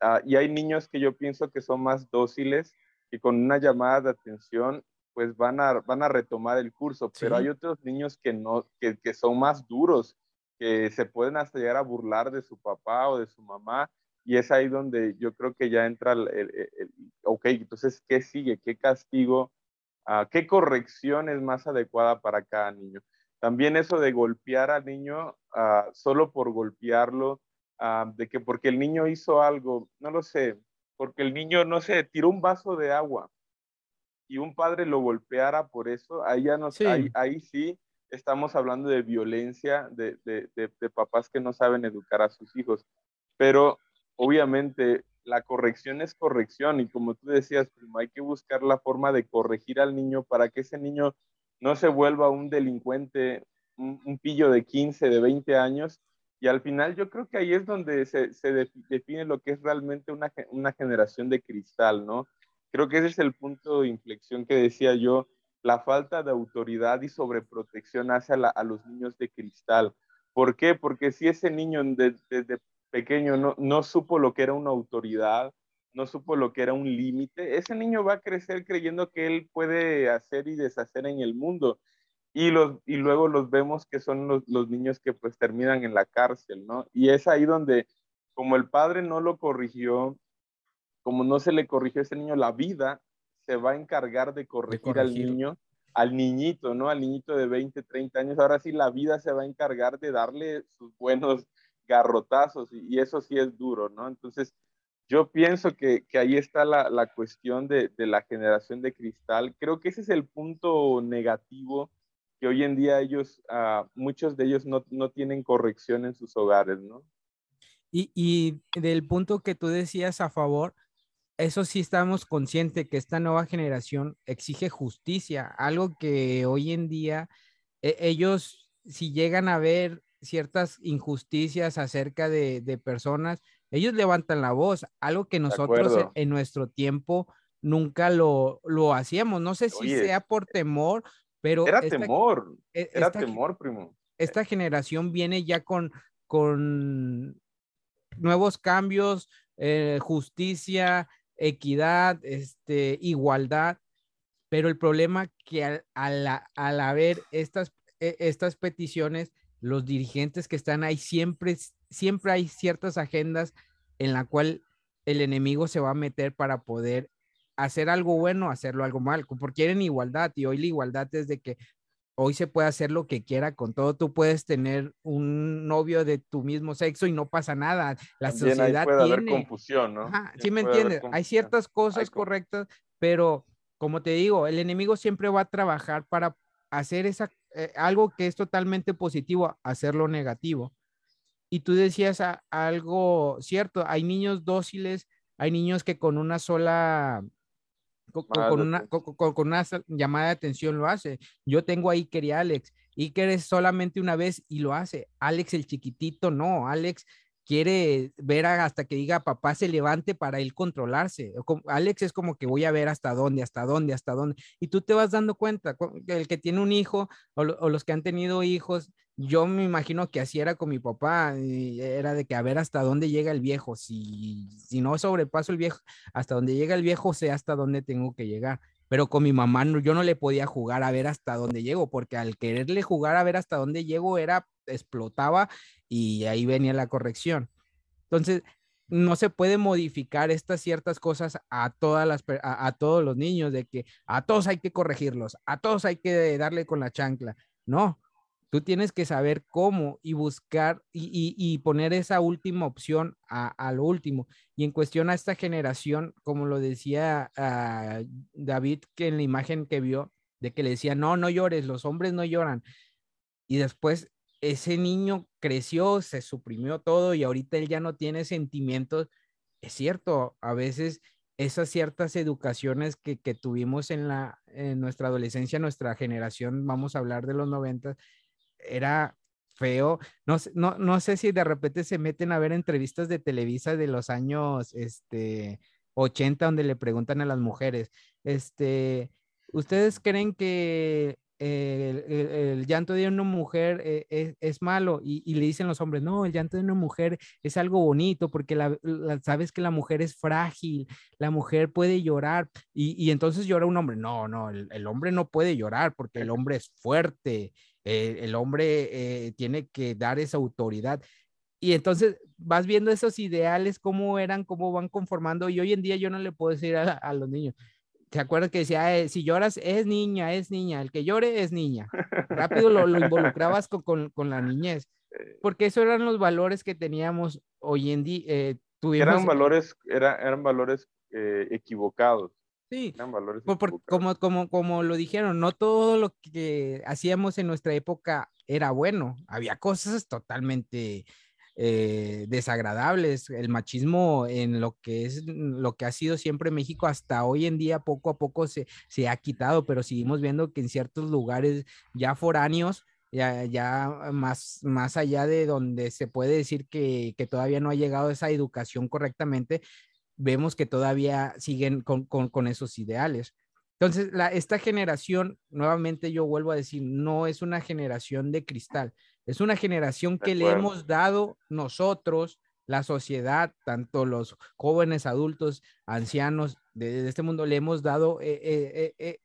Ah, y hay niños que yo pienso que son más dóciles, que con una llamada de atención pues van a, van a retomar el curso, pero hay otros niños que, no, que, que, son más duros, que se pueden hasta llegar a burlar de su papá o de su mamá, y es ahí donde yo creo que ya entra el, el, ok, entonces, ¿qué sigue? ¿Qué castigo? Uh, ¿Qué corrección es más adecuada para cada niño? También eso de golpear al niño uh, solo por golpearlo, uh, de que porque el niño hizo algo, no lo sé, porque el niño, no sé, tiró un vaso de agua, y un padre lo golpeara por eso, ahí ya no sí. Ahí, sí estamos hablando de violencia, de, de, de, papás que no saben educar a sus hijos. Pero obviamente la corrección es corrección y como tú decías, primo, hay que buscar la forma de corregir al niño para que ese niño no se vuelva un delincuente, un, pillo de 15, de 20 años. Y al final yo creo que ahí es donde se, se define lo que es realmente una, una generación de cristal, ¿no? Creo que ese es el punto de inflexión que decía yo, la falta de autoridad y sobreprotección hacia a los niños de cristal. ¿Por qué? Porque si ese niño desde, pequeño no, supo lo que era una autoridad, no supo lo que era un límite, ese niño va a crecer creyendo que él puede hacer y deshacer en el mundo. Y, luego los vemos que son los, los niños que pues terminan en la cárcel, ¿no? Y es ahí donde, como el padre no lo corrigió, como no se le corrigió a ese niño, la vida se va a encargar de corregir, al niño, al niñito, ¿no? Al niñito de 20, 30 años. Ahora sí, la vida se va a encargar de darle sus buenos garrotazos y, eso sí es duro, ¿no? Entonces, yo pienso que, ahí está la, cuestión de, la generación de cristal. Creo que ese es el punto negativo que hoy en día ellos, uh, muchos de ellos no, no, tienen corrección en sus hogares, ¿no? Y, y del punto que tú decías a favor, eso sí estamos conscientes que esta nueva generación exige justicia, algo que hoy en día e, ellos, si llegan a ver ciertas injusticias acerca de, personas, ellos levantan la voz, algo que nosotros en, nuestro tiempo nunca lo, lo hacíamos. No sé si sea por temor, pero... Era temor, e, era temor, primo. Esta generación viene ya con, con nuevos cambios, eh, justicia, equidad, este, igualdad, pero el problema que al, al, haber estas, e, estas peticiones, los dirigentes que están ahí, siempre, siempre hay ciertas agendas en la cual el enemigo se va a meter para poder hacer algo bueno, hacerlo algo mal, porque quieren igualdad y hoy la igualdad es de que hoy se puede hacer lo que quiera con todo. Tú puedes tener un novio de tu mismo sexo y no pasa nada. La sociedad puede tiene... haber confusión, ¿no? sí, me entiendes. Hay ciertas cosas correctas, pero como te digo, el enemigo siempre va a trabajar para hacer esa, eh, algo que es totalmente positivo, hacerlo negativo. Y tú decías algo cierto, hay niños dóciles, hay niños que con una sola con, una, con, una, llamada de atención lo hace. Yo tengo ahí Iker y Alex. Iker es solamente una vez y lo hace. Alex el chiquitito, no. Alex quiere ver hasta que diga papá se levante para él controlarse. Alex es como que voy a ver hasta dónde, hasta dónde, hasta dónde. Y tú te vas dando cuenta, el que tiene un hijo o, los que han tenido hijos, yo me imagino que así era con mi papá, era de que a ver hasta dónde llega el viejo, si, si no sobrepaso el viejo, hasta dónde llega el viejo, sé hasta dónde tengo que llegar pero con mi mamá yo no le podía jugar a ver hasta dónde llego, porque al quererle jugar a ver hasta dónde llego era, explotaba y ahí venía la corrección. Entonces, no se puede modificar estas ciertas cosas a todas a, todos los niños de que a todos hay que corregirlos, a todos hay que darle con la chancla. No, tú tienes que saber cómo y buscar y, poner esa última opción a, lo último. Y en cuestión a esta generación, como lo decía ah, David, que en la imagen que vio, de que le decía, no, no llores, los hombres no lloran. Y después ese niño creció, se suprimió todo y ahorita él ya no tiene sentimientos. Es cierto, a veces esas ciertas educaciones que, tuvimos en, la, en nuestra adolescencia, nuestra generación, vamos a hablar de los 90, era feo. No, no, no sé si de repente se meten a ver entrevistas de Televisa de los años este, 80 donde le preguntan a las mujeres, este, ¿ustedes creen que el, llanto de una mujer eh, es, malo y, le dicen los hombres, no, el llanto de una mujer es algo bonito porque la, sabes que la mujer es frágil, la mujer puede llorar y, entonces llora un hombre. No, no, el, hombre no puede llorar porque el hombre es fuerte, eh, el hombre eh, tiene que dar esa autoridad. Y entonces vas viendo esos ideales, cómo eran, cómo van conformando. Y hoy en día yo no le puedo decir a, los niños, ¿te acuerdas que decía, eh, si lloras es niña, es niña, el que llore es niña? Rápido lo, involucrabas con, con, la niñez, porque esos eran los valores que teníamos hoy en día. tuvimos... Eran valores, era, eran valores equivocados. Sí, como, como, como lo dijeron, no todo lo que hacíamos en nuestra época era bueno, había cosas totalmente eh, desagradables, el machismo en lo que es lo que ha sido siempre México hasta hoy en día poco a poco se, se ha quitado, pero seguimos viendo que en ciertos lugares ya foráneos, ya, ya más, más allá de donde se puede decir que, que todavía no ha llegado esa educación correctamente, vemos que todavía siguen con, esos ideales. Entonces, esta generación, nuevamente yo vuelvo a decir, no es una generación de cristal, es una generación que le hemos dado nosotros, la sociedad, tanto los jóvenes, adultos, ancianos de, este mundo, le hemos dado eh, eh, eh,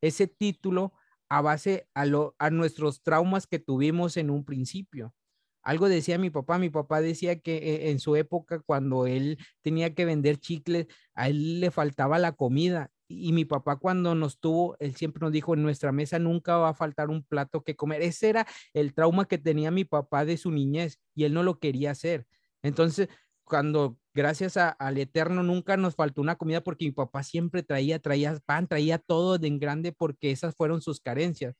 ese título a base a, lo, a nuestros traumas que tuvimos en un principio. Algo decía mi papá, mi papá decía que en su época cuando él tenía que vender chicles, a él le faltaba la comida y mi papá cuando nos tuvo, él siempre nos dijo, en nuestra mesa nunca va a faltar un plato que comer. Ese era el trauma que tenía mi papá de su niñez y él no lo quería hacer. Entonces, cuando gracias al Eterno nunca nos faltó una comida porque mi papá siempre traía, traía pan, traía todo de en grande porque esas fueron sus carencias.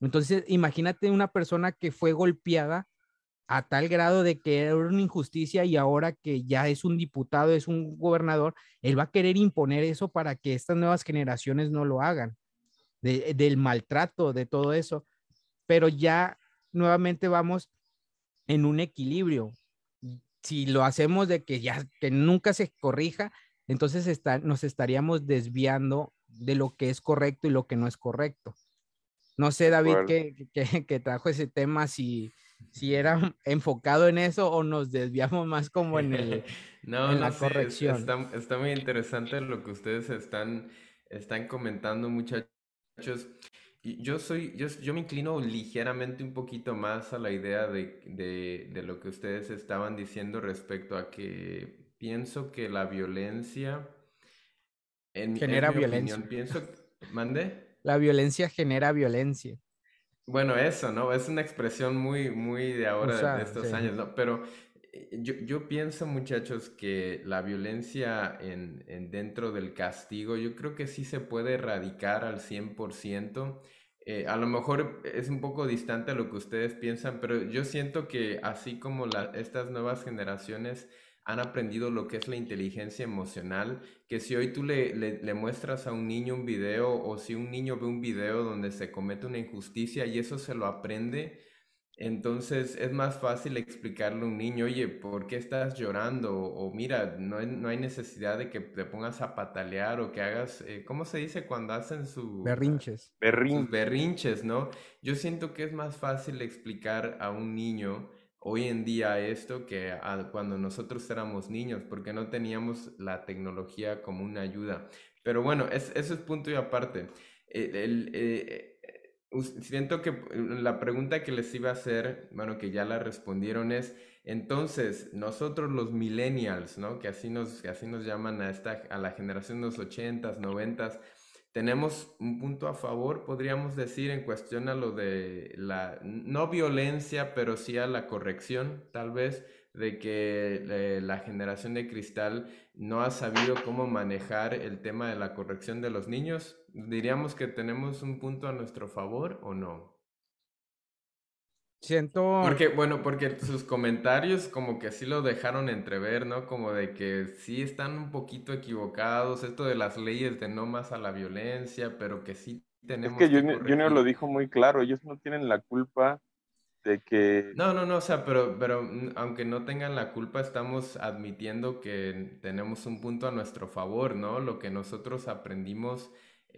Entonces, imagínate una persona que fue golpeada a tal grado de que era una injusticia y ahora que ya es un diputado, es un gobernador, él va a querer imponer eso para que estas nuevas generaciones no lo hagan, del maltrato, de todo eso. Pero ya nuevamente vamos en un equilibrio. Si lo hacemos de que ya, que nunca se corrija, entonces está, nos estaríamos desviando de lo que es correcto y lo que no es correcto. No sé, David, que, que trajo ese tema, si si era enfocado en eso o nos desviamos más como en, el, no, en la corrección. está, está, muy interesante lo que ustedes están, están comentando, muchachos. Y yo soy, yo, yo me inclino ligeramente un poquito más a la idea de, de, de lo que ustedes estaban diciendo respecto a que pienso que la violencia en, genera violencia. Opinión, pienso, mande. La violencia genera violencia. Bueno, eso, ¿no? Es una expresión muy, muy de ahora, de estos años, ¿no? Pero eh, yo, yo, pienso, muchachos, que la violencia en, en, dentro del castigo, yo creo que sí se puede erradicar al 100%. Eh, a lo mejor es un poco distante a lo que ustedes piensan, pero yo siento que así como la, estas nuevas generaciones han aprendido lo que es la inteligencia emocional, que si hoy tú le, le, muestras a un niño un video o si un niño ve un video donde se comete una injusticia y eso se lo aprende, Entonces es más fácil explicarle a un niño, oye, ¿por qué estás llorando? O mira, no hay, no hay necesidad de que te pongas a patalear o que hagas, eh, ¿cómo se dice cuando hacen su... Berrinches. Sus berrinches, ¿no? Yo siento que es más fácil explicar a un niño hoy en día esto que cuando nosotros éramos niños, porque no teníamos la tecnología como una ayuda. Pero bueno, es, eso es punto y aparte. el, eh, Siento que la pregunta que les iba a hacer, bueno, que ya la respondieron es, entonces, nosotros los millennials, ¿no? Que así nos, así nos llaman a, esta, a la generación de los 80s, 90 tenemos un punto a favor, podríamos decir, en cuestión a lo de la, no violencia, pero sí a la corrección, tal vez, de que eh, la generación de cristal no ha sabido cómo manejar el tema de la corrección de los niños. ¿Diríamos que tenemos un punto a nuestro favor o no? Siento... Porque, bueno, porque sus comentarios como que sí lo dejaron entrever, ¿no? Como de que sí están un poquito equivocados, esto de las leyes de no más a la violencia, pero que sí tenemos... Es que, que Junior lo dijo muy claro, ellos no tienen la culpa de que... No, no, no, o sea, pero, pero mm, aunque no tengan la culpa, estamos admitiendo que tenemos un punto a nuestro favor, ¿no? Lo que nosotros aprendimos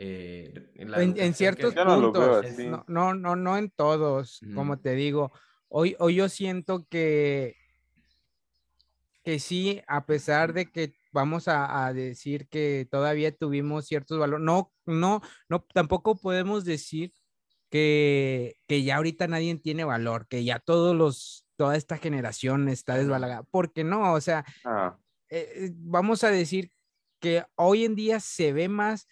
eh, en, ciertos puntos, no, no, no, en todos, como te digo. Hoy, hoy yo siento que, que sí, a pesar de que vamos a, a, decir que todavía tuvimos ciertos valores, no, no, no, tampoco podemos decir que, que ya ahorita nadie tiene valor, que ya todos los, toda esta generación está desbalagada, porque no, o sea, ah. eh, eh, vamos a decir que hoy en día se ve más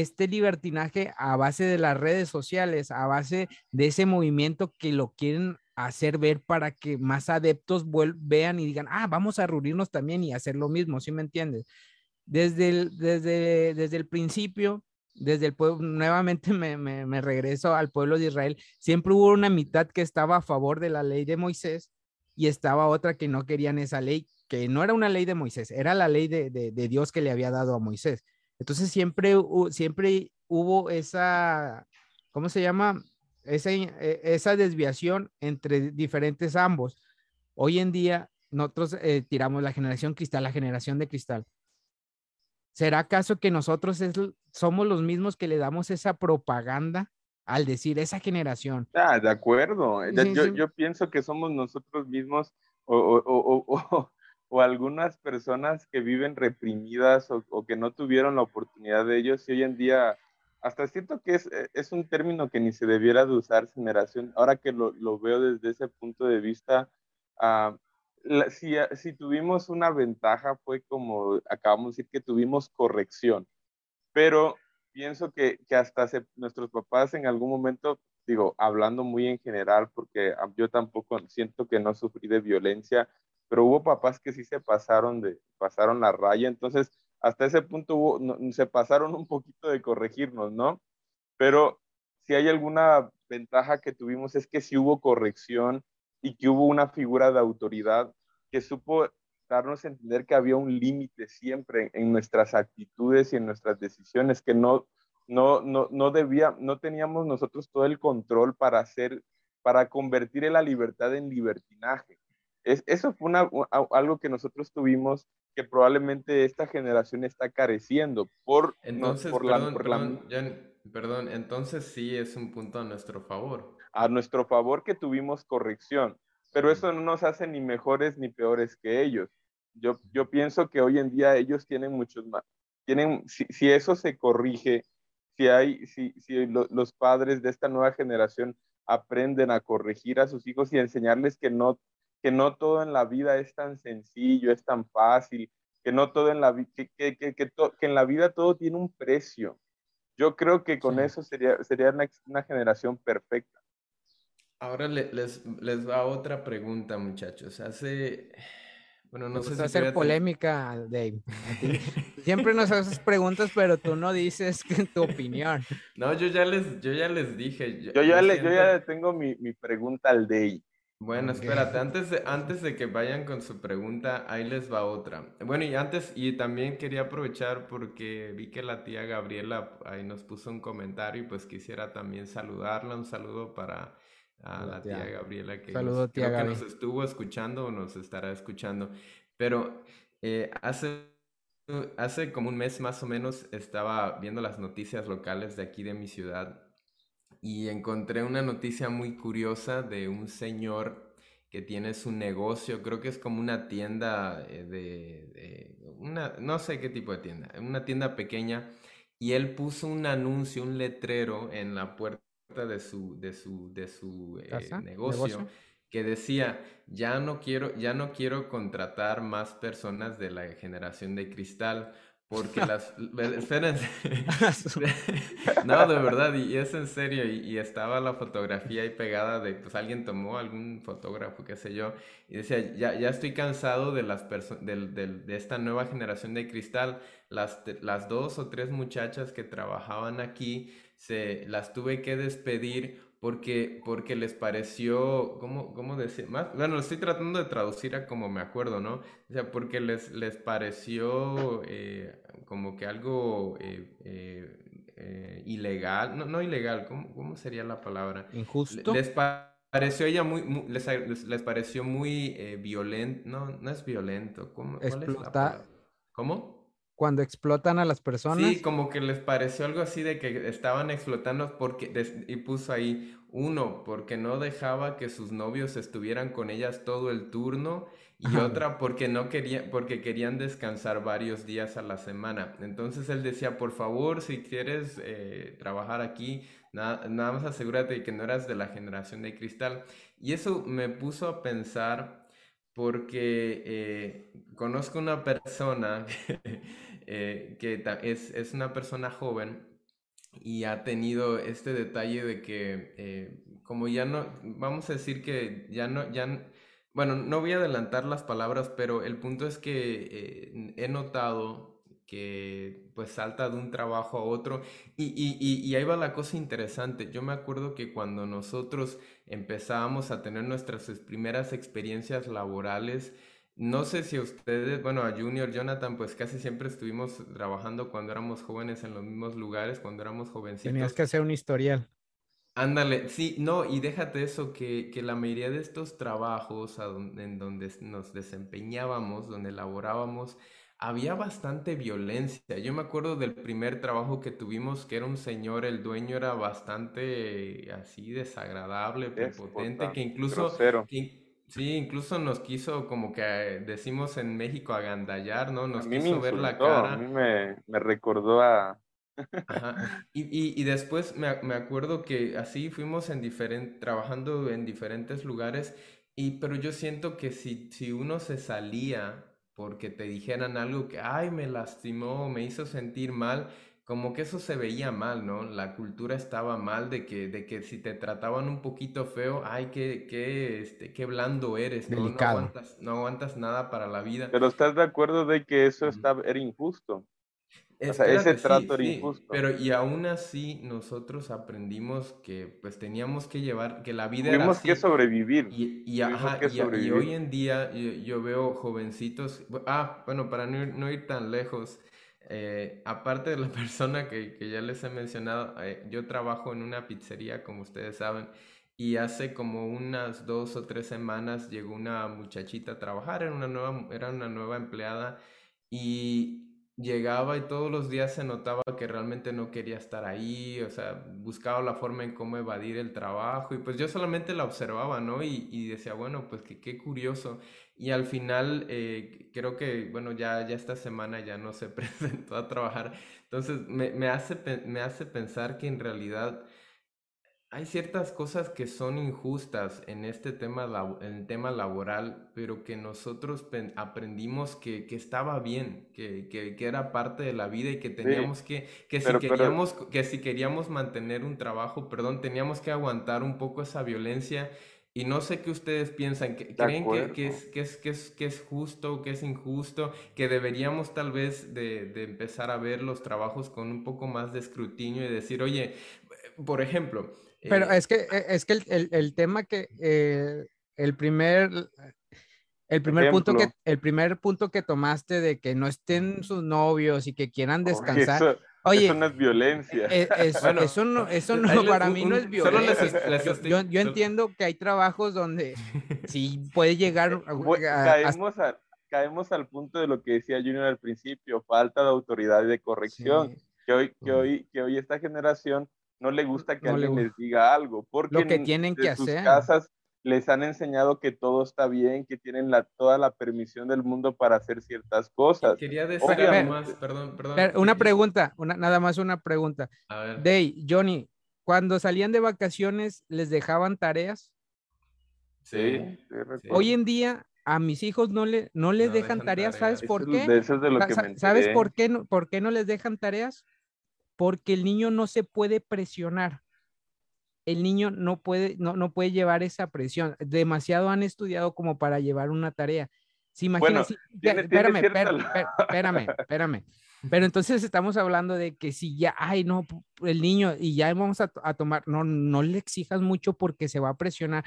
este libertinaje a base de las redes sociales, a base de ese movimiento que lo quieren hacer ver para que más adeptos vean y digan, ah, vamos a reunirnos también y hacer lo mismo, ¿sí me entiendes? Desde el, desde, desde el principio, desde el pueblo, nuevamente me, me, regreso al pueblo de Israel, siempre hubo una mitad que estaba a favor de la ley de Moisés y estaba otra que no querían esa ley, que no era una ley de Moisés, era la ley de, de, de Dios que le había dado a Moisés. Entonces siempre, siempre hubo esa, ¿cómo se llama? Esa, e, esa desviación entre diferentes ambos. Hoy en día nosotros eh, tiramos la generación cristal, la generación de cristal. ¿Será acaso que nosotros somos los mismos que le damos esa propaganda al decir esa generación? Ah, de acuerdo. yo, yo, pienso que somos nosotros mismos o, o, o, o, algunas personas que viven reprimidas o, que no tuvieron la oportunidad de ellos y hoy en día, hasta siento que es, es un término que ni se debiera de usar generación. Ahora que lo, lo veo desde ese punto de vista, uh, si, si, tuvimos una ventaja fue como acabamos de decir que tuvimos corrección, pero pienso que, que hasta nuestros papás en algún momento, digo, hablando muy en general, porque yo tampoco siento que no sufrí de violencia, pero hubo papás que sí se pasaron de, pasaron la raya, entonces hasta ese punto hubo, se pasaron un poquito de corregirnos, ¿no? Pero si hay alguna ventaja que tuvimos es que sí hubo corrección y que hubo una figura de autoridad que supo darnos a entender que había un límite siempre en nuestras actitudes y en nuestras decisiones, que no, no, no, no debía, no teníamos nosotros todo el control para hacer, para convertir la libertad en libertinaje. Es, eso fue una, algo que nosotros tuvimos que probablemente esta generación está careciendo por, entonces, por perdón, perdón, perdón, entonces sí es un punto a nuestro favor. A nuestro favor que tuvimos corrección, pero eso no nos hace ni mejores ni peores que ellos. Yo, yo pienso que hoy en día ellos tienen muchos más, tienen, si, si eso se corrige, si, hay, si, si los padres de esta nueva generación aprenden a corregir a sus hijos y enseñarles que no, que no todo en la vida es tan sencillo, es tan fácil, que no todo en la, que, que, que, que, en la vida todo tiene un precio. Yo creo que con eso sería, sería una, una generación perfecta. Ahora les, les va otra pregunta, muchachos. Hace, bueno, no sé si hacer polémica, Dave. Siempre nos haces preguntas, pero tú no dices tu opinión. No, yo ya les, yo ya les dije. Yo, ya, le, yo ya tengo mi, mi, pregunta al Dave. Bueno, espérate, antes de, antes de que vayan con su pregunta, ahí les va otra. Bueno, y antes, y también quería aprovechar porque vi que la tía Gabriela ahí nos puso un comentario y pues quisiera también saludarla. Un saludo para a la tía, Gabriela que, Saludo, tía que nos estuvo escuchando o nos estará escuchando. Pero eh, hace, hace como un mes más o menos estaba viendo las noticias locales de aquí de mi ciudad y encontré una noticia muy curiosa de un señor que tiene su negocio, creo que es como una tienda eh, de, una, no sé qué tipo de tienda, una tienda pequeña, y él puso un anuncio, un letrero en la puerta de su, de su, de su eh, negocio, que decía, ya no, quiero, ya no quiero contratar más personas de la generación de cristal, porque las... Espérense. no, de verdad, y, es en serio, y, estaba la fotografía ahí pegada de, pues alguien tomó, algún fotógrafo, qué sé yo, y decía, ya, ya estoy cansado de las personas, de, de, esta nueva generación de cristal, las, las dos o tres muchachas que trabajaban aquí, se las tuve que despedir porque, porque les pareció, ¿cómo, cómo decir? Más, bueno, lo estoy tratando de traducir a como me acuerdo, ¿no? O sea, porque les, les pareció eh, como que algo eh, eh, ilegal, no, no ilegal, ¿cómo, ¿cómo, sería la palabra? Injusto. Les pareció ella muy, les, les, pareció muy violento, no, no es violento, ¿cómo? Explotar. ¿Cómo? Cuando explotan a las personas. Sí, como que les pareció algo así de que estaban explotando porque, y puso ahí, uno, porque no dejaba que sus novios estuvieran con ellas todo el turno, y otra, porque no quería, porque querían descansar varios días a la semana. Entonces él decía, por favor, si quieres eh, trabajar aquí, nada, nada más asegúrate de que no eras de la generación de cristal. Y eso me puso a pensar porque eh, conozco una persona eh, que es, es, una persona joven y ha tenido este detalle de que eh, como ya no, vamos a decir que ya no, ya, bueno, no voy a adelantar las palabras, pero el punto es que he notado que pues salta de un trabajo a otro. Y, y, y, ahí va la cosa interesante. Yo me acuerdo que cuando nosotros empezábamos a tener nuestras primeras experiencias laborales, no sé si ustedes, bueno, a Junior, Jonathan, pues casi siempre estuvimos trabajando cuando éramos jóvenes en los mismos lugares, cuando éramos jovencitos. Tenías que hacer un historial. Ándale, sí, no, y déjate eso, que, que la mayoría de estos trabajos en donde nos desempeñábamos, donde laborábamos, había bastante violencia. Yo me acuerdo del primer trabajo que tuvimos, que era un señor, el dueño era bastante así desagradable, prepotente, que incluso, sí, incluso nos quiso, como que decimos en México, agandallar, ¿no? Nos quiso ver la cara. A mí me, recordó a... Y, y, después me, me, acuerdo que así fuimos en diferente, trabajando en diferentes lugares, y, pero yo siento que si, si uno se salía porque te dijeran algo que, ay, me lastimó, me hizo sentir mal, como que eso se veía mal, ¿no? La cultura estaba mal de que, de que si te trataban un poquito feo, ay, qué, qué, este, qué blando eres, ¿no? No aguantas, no aguantas nada para la vida. Pero estás de acuerdo de que eso era injusto o sea, ese trato era injusto. pero y aún así nosotros aprendimos que pues teníamos que llevar, que la vida Tuvimos que sobrevivir. Y, y, y, hoy en día yo, veo jovencitos, ah, bueno, para no ir, tan lejos, eh, aparte de la persona que, que, ya les he mencionado, eh, yo trabajo en una pizzería, como ustedes saben, y hace como unas dos o tres semanas llegó una muchachita a trabajar, era una nueva, era una nueva empleada, y llegaba y todos los días se notaba que realmente no quería estar ahí, o sea, buscaba la forma en cómo evadir el trabajo y pues yo solamente la observaba, ¿no? Y, decía, bueno, pues que qué curioso. Y al final eh, creo que, bueno, ya, ya esta semana ya no se presentó a trabajar. Entonces me, me hace, me hace pensar que en realidad hay ciertas cosas que son injustas en este tema, en el tema laboral, pero que nosotros aprendimos que, que estaba bien, que, que, que, era parte de la vida y que teníamos que, que si queríamos, que si queríamos mantener un trabajo, perdón, teníamos que aguantar un poco esa violencia. Y no sé qué ustedes piensan, ¿creen que, que, es, que, es, que, es, que es justo, que es injusto, que deberíamos tal vez de, de empezar a ver los trabajos con un poco más de escrutinio y decir, oye, por ejemplo, pero eh, es que, e, es que el, el, tema que eh, el primer, el primer punto que el primer punto que tomaste de que no estén sus novios y que quieran descansar, Oye, eso no es violencia. Eh, eso no, eso no para mí no es violencia. yo, yo, entiendo que hay trabajos donde sí puede llegar a, caemos, caemos al punto de lo que decía Junior al principio, falta de autoridad y de corrección. Que, hoy, que, hoy, que hoy esta generación no le gusta que alguien les diga algo, porque lo que tienen que sus hacer. casas les han enseñado que todo está bien, que tienen la, toda la permisión del mundo para hacer ciertas cosas. Quería decir algo más, perdón, perdón. Una pregunta, una, nada más una pregunta. A ver. Day, Johnny, cuando salían de vacaciones, ¿les dejaban tareas? Sí. Hoy en día a mis hijos no, le, no les dejan, tareas, ¿sabes por qué? ¿Sabes por qué, no, por qué no les dejan tareas? Porque el niño no se puede presionar el niño no puede, no, no puede llevar esa presión. Demasiado han estudiado como para llevar una tarea. Si imaginas, espérame, espérame, espérame, Pero entonces estamos hablando de que si ya, ay, no, el niño, y ya vamos a, a tomar, no, no le exijas mucho porque se va a presionar.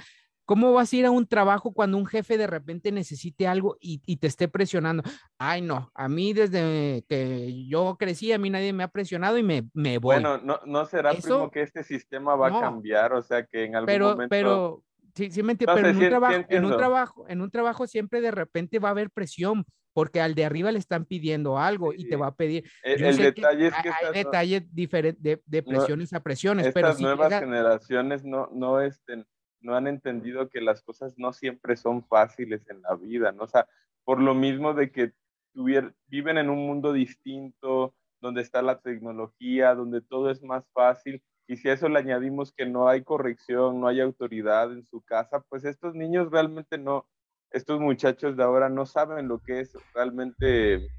¿Cómo vas a ir a un trabajo cuando un jefe de repente necesite algo y, te esté presionando? Ay, no, a mí desde que yo crecí, a mí nadie me ha presionado y me, me voy. Bueno, no, no será Eso, que este sistema va a cambiar, o sea que en algún pero, momento... Pero, sí, sí me entiendo, pero en, un trabajo, en, un trabajo, en un trabajo siempre de repente va a haber presión porque al de arriba le están pidiendo algo y te va a pedir. E, el, detalle es que hay detalles diferentes de, presiones a presiones, pero si nuevas generaciones no, no estén no han entendido que las cosas no siempre son fáciles en la vida, ¿no? O sea, por lo mismo de que viven en un mundo distinto, donde está la tecnología, donde todo es más fácil, y si a eso le añadimos que no hay corrección, no hay autoridad en su casa, pues estos niños realmente no, estos muchachos de ahora no saben lo que es realmente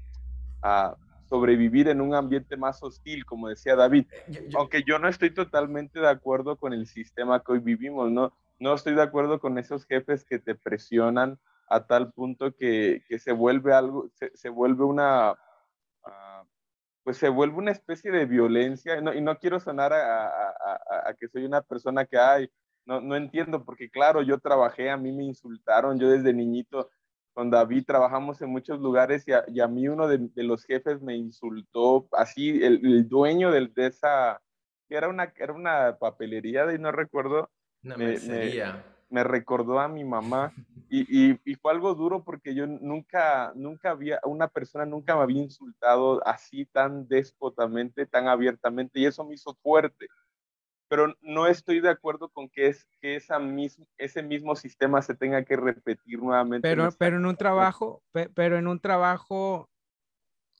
ah, sobrevivir en un ambiente más hostil, como decía David. Aunque yo no estoy totalmente de acuerdo con el sistema que hoy vivimos, ¿no? No estoy de acuerdo con esos jefes que te presionan a tal punto que, se vuelve algo, se, vuelve una, ah, pues se vuelve una especie de violencia, y no quiero sonar a, que soy una persona que, ay, no, no entiendo, porque claro, yo trabajé, a mí me insultaron, yo desde niñito con David trabajamos en muchos lugares y a, mí uno de, los jefes me insultó, así, el, dueño de, de, esa, que era una, era una papelería, y no recuerdo, me, recordó a mi mamá y, y, fue algo duro porque yo nunca, nunca había, una persona nunca me había insultado así tan déspotamente, tan abiertamente y eso me hizo fuerte. Pero no estoy de acuerdo con que, es, que esa ese mismo sistema se tenga que repetir nuevamente. Pero, pero en un trabajo, pero en un trabajo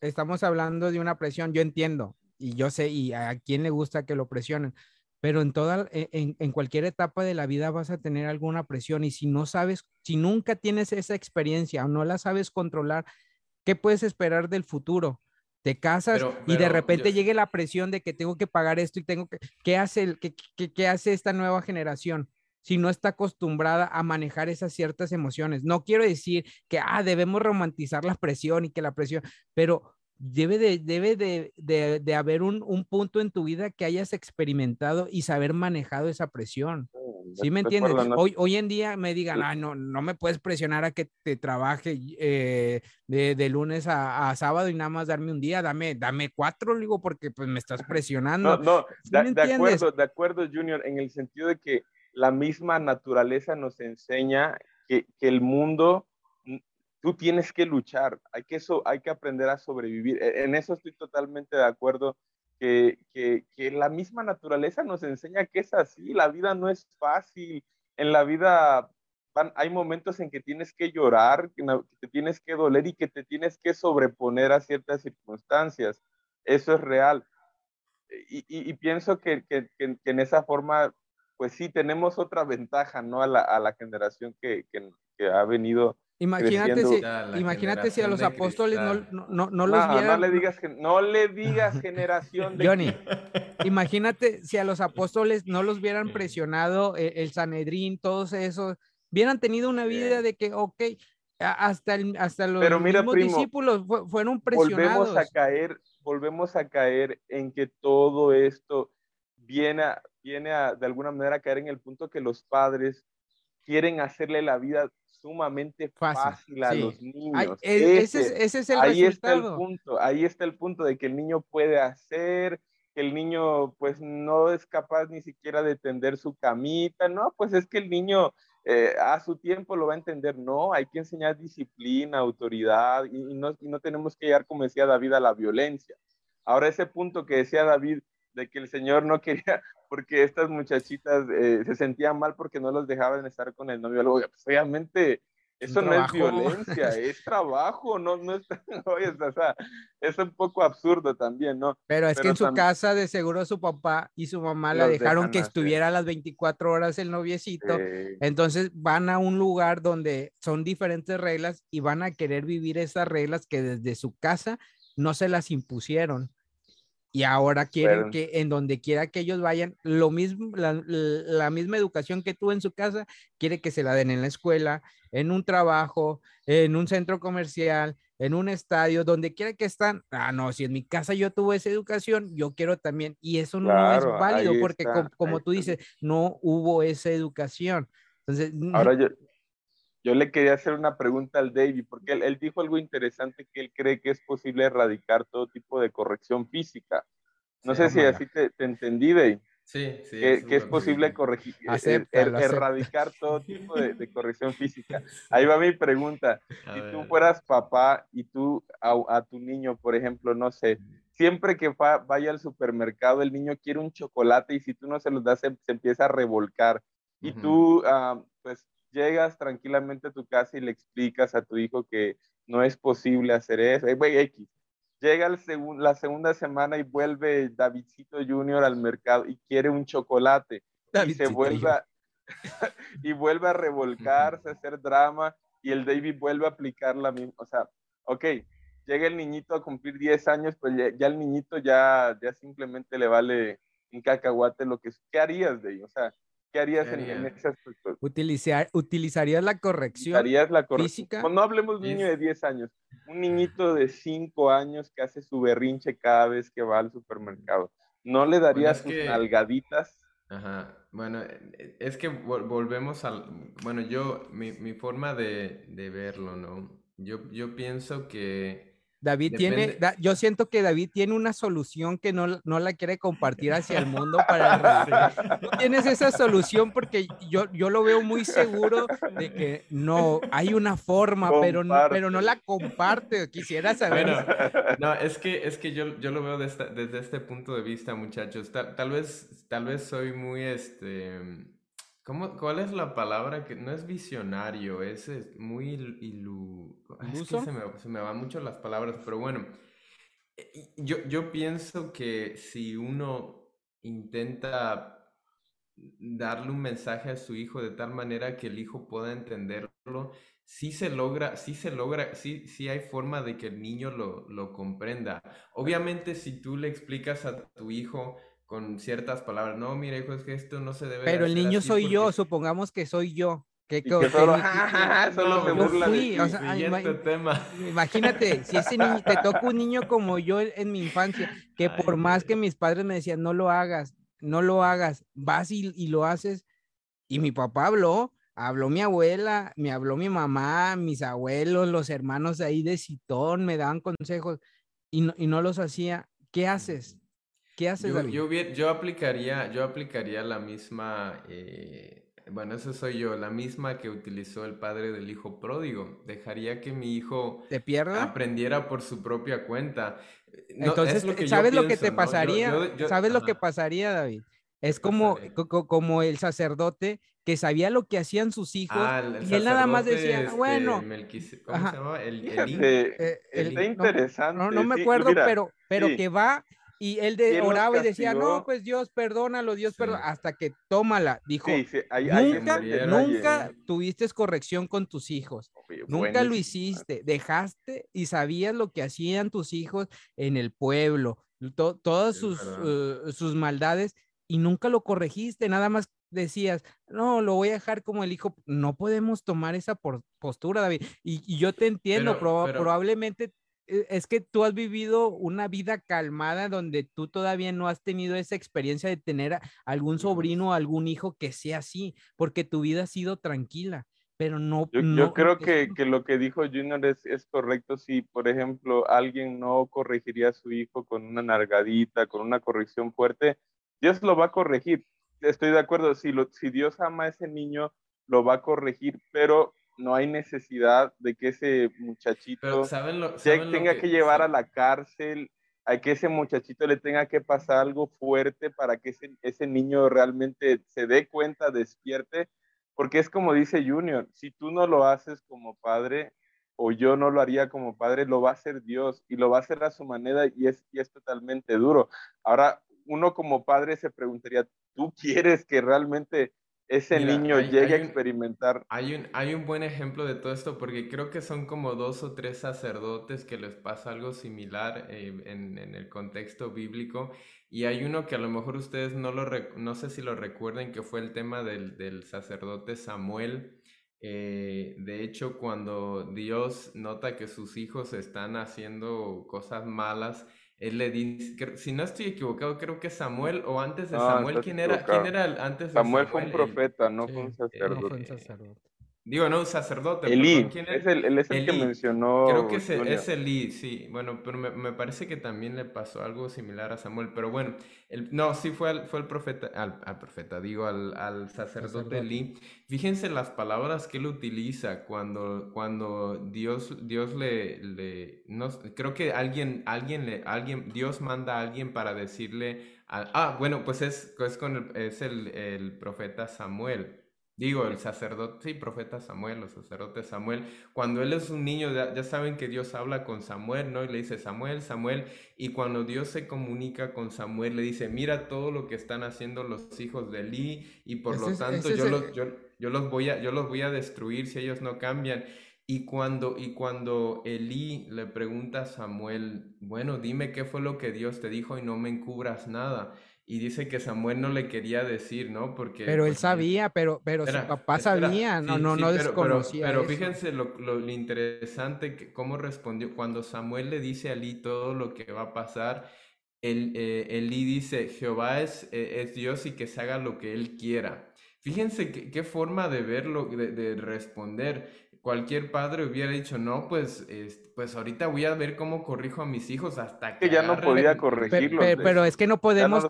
estamos hablando de una presión, yo entiendo, y yo sé, y a quién le gusta que lo presionen, pero en toda, e, en, en, cualquier etapa de la vida vas a tener alguna presión y si no sabes, si nunca tienes esa experiencia o no la sabes controlar, ¿qué puedes esperar del futuro? Te casas y de repente llegue la presión de que tengo que pagar esto y tengo que, ¿qué hace, qué, qué, qué hace esta nueva generación? si no está acostumbrada a manejar esas ciertas emociones. No quiero decir que, ah, debemos romantizar la presión y que la presión, pero debe de, debe de, de, haber un, un, punto en tu vida que hayas experimentado y saber manejado esa presión. Mm, ¿Sí me entiendes? Hoy, hoy en día me digan, ah, no, no me puedes presionar a que te trabaje eh, de, de, lunes a, a, sábado y nada más darme un día, dame, dame cuatro, digo, porque pues me estás presionando. No, no, de, acuerdo, de acuerdo, Junior, en el sentido de que la misma naturaleza nos enseña que, que el mundo tú tienes que luchar, hay que, eso, hay que aprender a sobrevivir. E, en eso estoy totalmente de acuerdo, que, que, que, la misma naturaleza nos enseña que es así, la vida no es fácil, en la vida hay momentos en que tienes que llorar, que te tienes que doler y que te tienes que sobreponer a ciertas circunstancias. Eso es real. Y, y, pienso que, que, en esa forma, pues sí, tenemos otra ventaja, ¿no? A la, a la generación que, ha venido Imagínate si, imagínate si a los apóstoles no, no, no, los vieran. No le digas, no le digas generación de. Johnny, imagínate si a los apóstoles no los hubieran presionado el, el Sanedrín, todos esos, hubieran tenido una vida de que, ok, hasta, el, hasta los mismos discípulos fueron presionados. Volvemos a caer, volvemos a caer en que todo esto viene a, viene a, de alguna manera, a caer en el punto que los padres quieren hacerle la vida sumamente fácil, a los niños. E, ese, es el ahí está el punto, ahí está el punto de que el niño puede hacer, que el niño pues no es capaz ni siquiera de tender su camita, no, pues es que el niño eh, a su tiempo lo va a entender, no, hay que enseñar disciplina, autoridad y, no, y no tenemos que llegar, como decía David, a la violencia. Ahora ese punto que decía David, de que el Señor no quería, porque estas muchachitas eh, se sentían mal porque no los dejaban estar con el novio. Luego, pues, obviamente, eso no es violencia, es trabajo, no, no es, oye, o sea, es un poco absurdo también, ¿no? Pero es que en su casa de seguro su papá y su mamá la dejaron que estuviera a las 24 horas el noviecito, entonces van a un lugar donde son diferentes reglas y van a querer vivir esas reglas que desde su casa no se las impusieron y ahora quieren que en donde quiera que ellos vayan, lo mismo, la, misma educación que tú en su casa, quiere que se la den en la escuela, en un trabajo, en un centro comercial, en un estadio, donde quiera que están. Ah, no, si en mi casa yo tuve esa educación, yo quiero también. Y eso no es válido porque, como, tú dices, no hubo esa educación. Entonces, ahora yo, yo le quería hacer una pregunta al David, porque él, dijo algo interesante que él cree que es posible erradicar todo tipo de corrección física. No sé si así te, entendí, David. Sí, sí. Que, es posible corregir, eh, er, erradicar todo tipo de, corrección física. Ahí va mi pregunta. si tú fueras papá y tú a, tu niño, por ejemplo, no sé, siempre que vaya al supermercado, el niño quiere un chocolate y si tú no se los das, se, empieza a revolcar. Y tú, ah, pues, llegas tranquilamente a tu casa y le explicas a tu hijo que no es posible hacer eso. Eh, X. Llega el la segunda semana y vuelve Davidcito Junior al mercado y quiere un chocolate. y se vuelve a, y vuelve a revolcarse, a hacer drama y el David vuelve a aplicar la misma. O sea, ok, llega el niñito a cumplir 10 años, pues ya, el niñito ya, ya simplemente le vale un cacahuate lo que... ¿Qué harías de ello? O sea, ¿Qué harías en, ese aspecto? Utilizar, ¿Utilizarías la corrección la física? No, hablemos de un niño de 10 años, un niñito de 5 años que hace su berrinche cada vez que va al supermercado. ¿No le darías sus nalgaditas? Ajá, bueno, e, es que volvemos al, bueno, yo, mi, mi forma de, de verlo, ¿no? Yo, yo pienso que David tiene, yo siento que David tiene una solución que no, no la quiere compartir hacia el mundo para Tú tienes esa solución porque yo, yo lo veo muy seguro de que no, hay una forma, pero no, pero no la comparte. Quisiera saber. no, es que, es que yo, yo lo veo desde este punto de vista, muchachos. Tal, tal, vez, tal vez soy muy, este, ¿Cómo, ¿Cuál es la palabra que no es visionario? Es, muy ilu... Es que se me, se me, van mucho las palabras, pero bueno, eh, yo, yo pienso que si uno intenta darle un mensaje a su hijo de tal manera que el hijo pueda entenderlo, sí se logra, sí se logra, sí, sí hay forma de que el niño lo, lo comprenda. Obviamente si tú le explicas a tu hijo con ciertas palabras. No, mira, hijo, es que esto no se debe. Pero el niño soy yo, supongamos que soy yo. Que, solo, me burla Imagínate, si ese niño, te toca un niño como yo en mi infancia, que por más que mis padres me decían, no lo hagas, no lo hagas, vas y, y lo haces. Y mi papá habló, habló mi abuela, me habló mi mamá, mis abuelos, los hermanos ahí de Citón, me daban consejos y no, y no los hacía. ¿Qué haces? ¿Qué haces, yo, yo, yo, aplicaría, yo aplicaría la misma, eh, bueno, eso soy yo, la misma que utilizó el padre del hijo pródigo. Dejaría que mi hijo ¿Te pierda? aprendiera por su propia cuenta. Entonces, ¿sabes lo que te pasaría? ¿Sabes lo que pasaría, David? Es como, como el sacerdote que sabía lo que hacían sus hijos ah, y él nada más decía, este, bueno, ¿cómo se llama? El, el, interesante. No, no, me acuerdo, pero, pero que va y él de, oraba y decía, no, pues Dios, perdónalo, Dios, perdona, hasta que tómala. Dijo, nunca, nunca tuviste corrección con tus hijos. nunca lo hiciste. Dejaste y sabías lo que hacían tus hijos en el pueblo, todas sus, uh, sus maldades y nunca lo corregiste. Nada más decías, no, lo voy a dejar como el hijo. No podemos tomar esa postura, David. Y, yo te entiendo, probablemente e, es que tú has vivido una vida calmada donde tú todavía no has tenido esa experiencia de tener algún sobrino o algún hijo que sea así, porque tu vida ha sido tranquila, pero no... Yo, creo que, que, lo que dijo Junior es, es, correcto si, por ejemplo, alguien no corregiría a su hijo con una nargadita, con una corrección fuerte, Dios lo va a corregir. Estoy de acuerdo, si, lo, si Dios ama a ese niño, lo va a corregir, pero no hay necesidad de que ese muchachito tenga que, llevar a la cárcel, a que ese muchachito le tenga que pasar algo fuerte para que ese, ese niño realmente se dé cuenta, despierte, porque es como dice Junior, si tú no lo haces como padre o yo no lo haría como padre, lo va a hacer Dios y lo va a hacer a su manera y es, y es totalmente duro. Ahora, uno como padre se preguntaría, ¿tú quieres que realmente ese niño llegue a experimentar. Hay un, hay un buen ejemplo de todo esto porque creo que son como dos o tres sacerdotes que les pasa algo similar eh, en, en, el contexto bíblico y hay uno que a lo mejor ustedes no lo no sé si lo recuerden que fue el tema del, del sacerdote Samuel. Eh, de hecho, cuando Dios nota que sus hijos están haciendo cosas malas, él le dice, si no estoy equivocado, creo que Samuel o antes de Samuel, ¿quién era, ¿quién era el, antes de Samuel? Samuel fue un profeta, no fue un sacerdote. No, un sacerdote. Elí, es el, es el que mencionó. Creo que es, es Elí, sí. Bueno, pero me, me, parece que también le pasó algo similar a Samuel. Pero bueno, el, no, sí fue al, fue el profeta, al, al profeta, digo, al, al sacerdote, Elí. Fíjense las palabras que él utiliza cuando, cuando Dios, Dios le, le no, creo que alguien, alguien, le, alguien, Dios manda a alguien para decirle, ah, bueno, pues es, es, con el, es el, el profeta Samuel. Digo, el sacerdote, sí, profeta Samuel, o sacerdote Samuel, cuando él es un niño, ya, saben que Dios habla con Samuel, ¿no? Y le dice, Samuel, Samuel, y cuando Dios se comunica con Samuel, le dice, mira todo lo que están haciendo los hijos de Eli, y por lo tanto yo, los, yo, yo, los voy a, yo los voy a destruir si ellos no cambian. Y cuando, y cuando Elí le pregunta a Samuel, bueno, dime qué fue lo que Dios te dijo y no me encubras nada. Y dice que Samuel no le quería decir, ¿no? Porque... Pero él pues, sabía, pero, pero su papá sabía, no, no, no desconocía. Pero, fíjense lo, lo, interesante, que, cómo respondió. Cuando Samuel le dice a Eli todo lo que va a pasar, el, eh, Eli dice, Jehová es, eh, es Dios y que se haga lo que él quiera. Fíjense qué, forma de verlo, de, de responder cualquier padre hubiera dicho, no, pues, pues ahorita voy a ver cómo corrijo a mis hijos hasta que... ya no podía corregirlo. Pero, es que no podemos,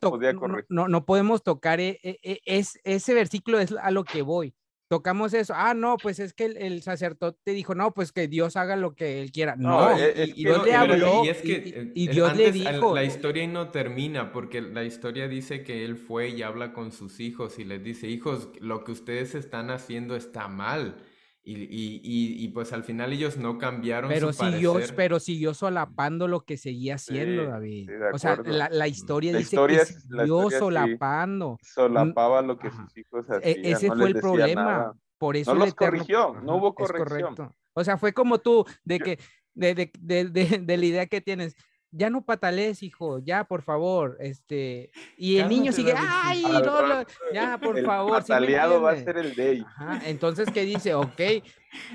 no, no, podemos tocar e, e, e, es, ese versículo, es a lo que voy. Tocamos eso. Ah, no, pues es que el, sacerdote dijo, no, pues que Dios haga lo que él quiera. No, y, Dios le habló y, es que, y, Dios le dijo. La historia no termina porque la historia dice que él fue y habla con sus hijos y les dice, hijos, lo que ustedes están haciendo está mal y, y, y, pues al final ellos no cambiaron pero su siguió, Pero siguió solapando lo que seguía haciendo, David. o sea, la, la historia dice que siguió solapando. Solapaba lo que sus hijos e, hacían. ese fue el problema. Por eso no los corrigió, no hubo corrección. O sea, fue como tú, de que, de, de, de, de, la idea que tienes, ya no patales, hijo, ya, por favor, este, y el niño sigue, ay, no, ya, por favor. El pataleado va a ser el de entonces, ¿qué dice? Ok,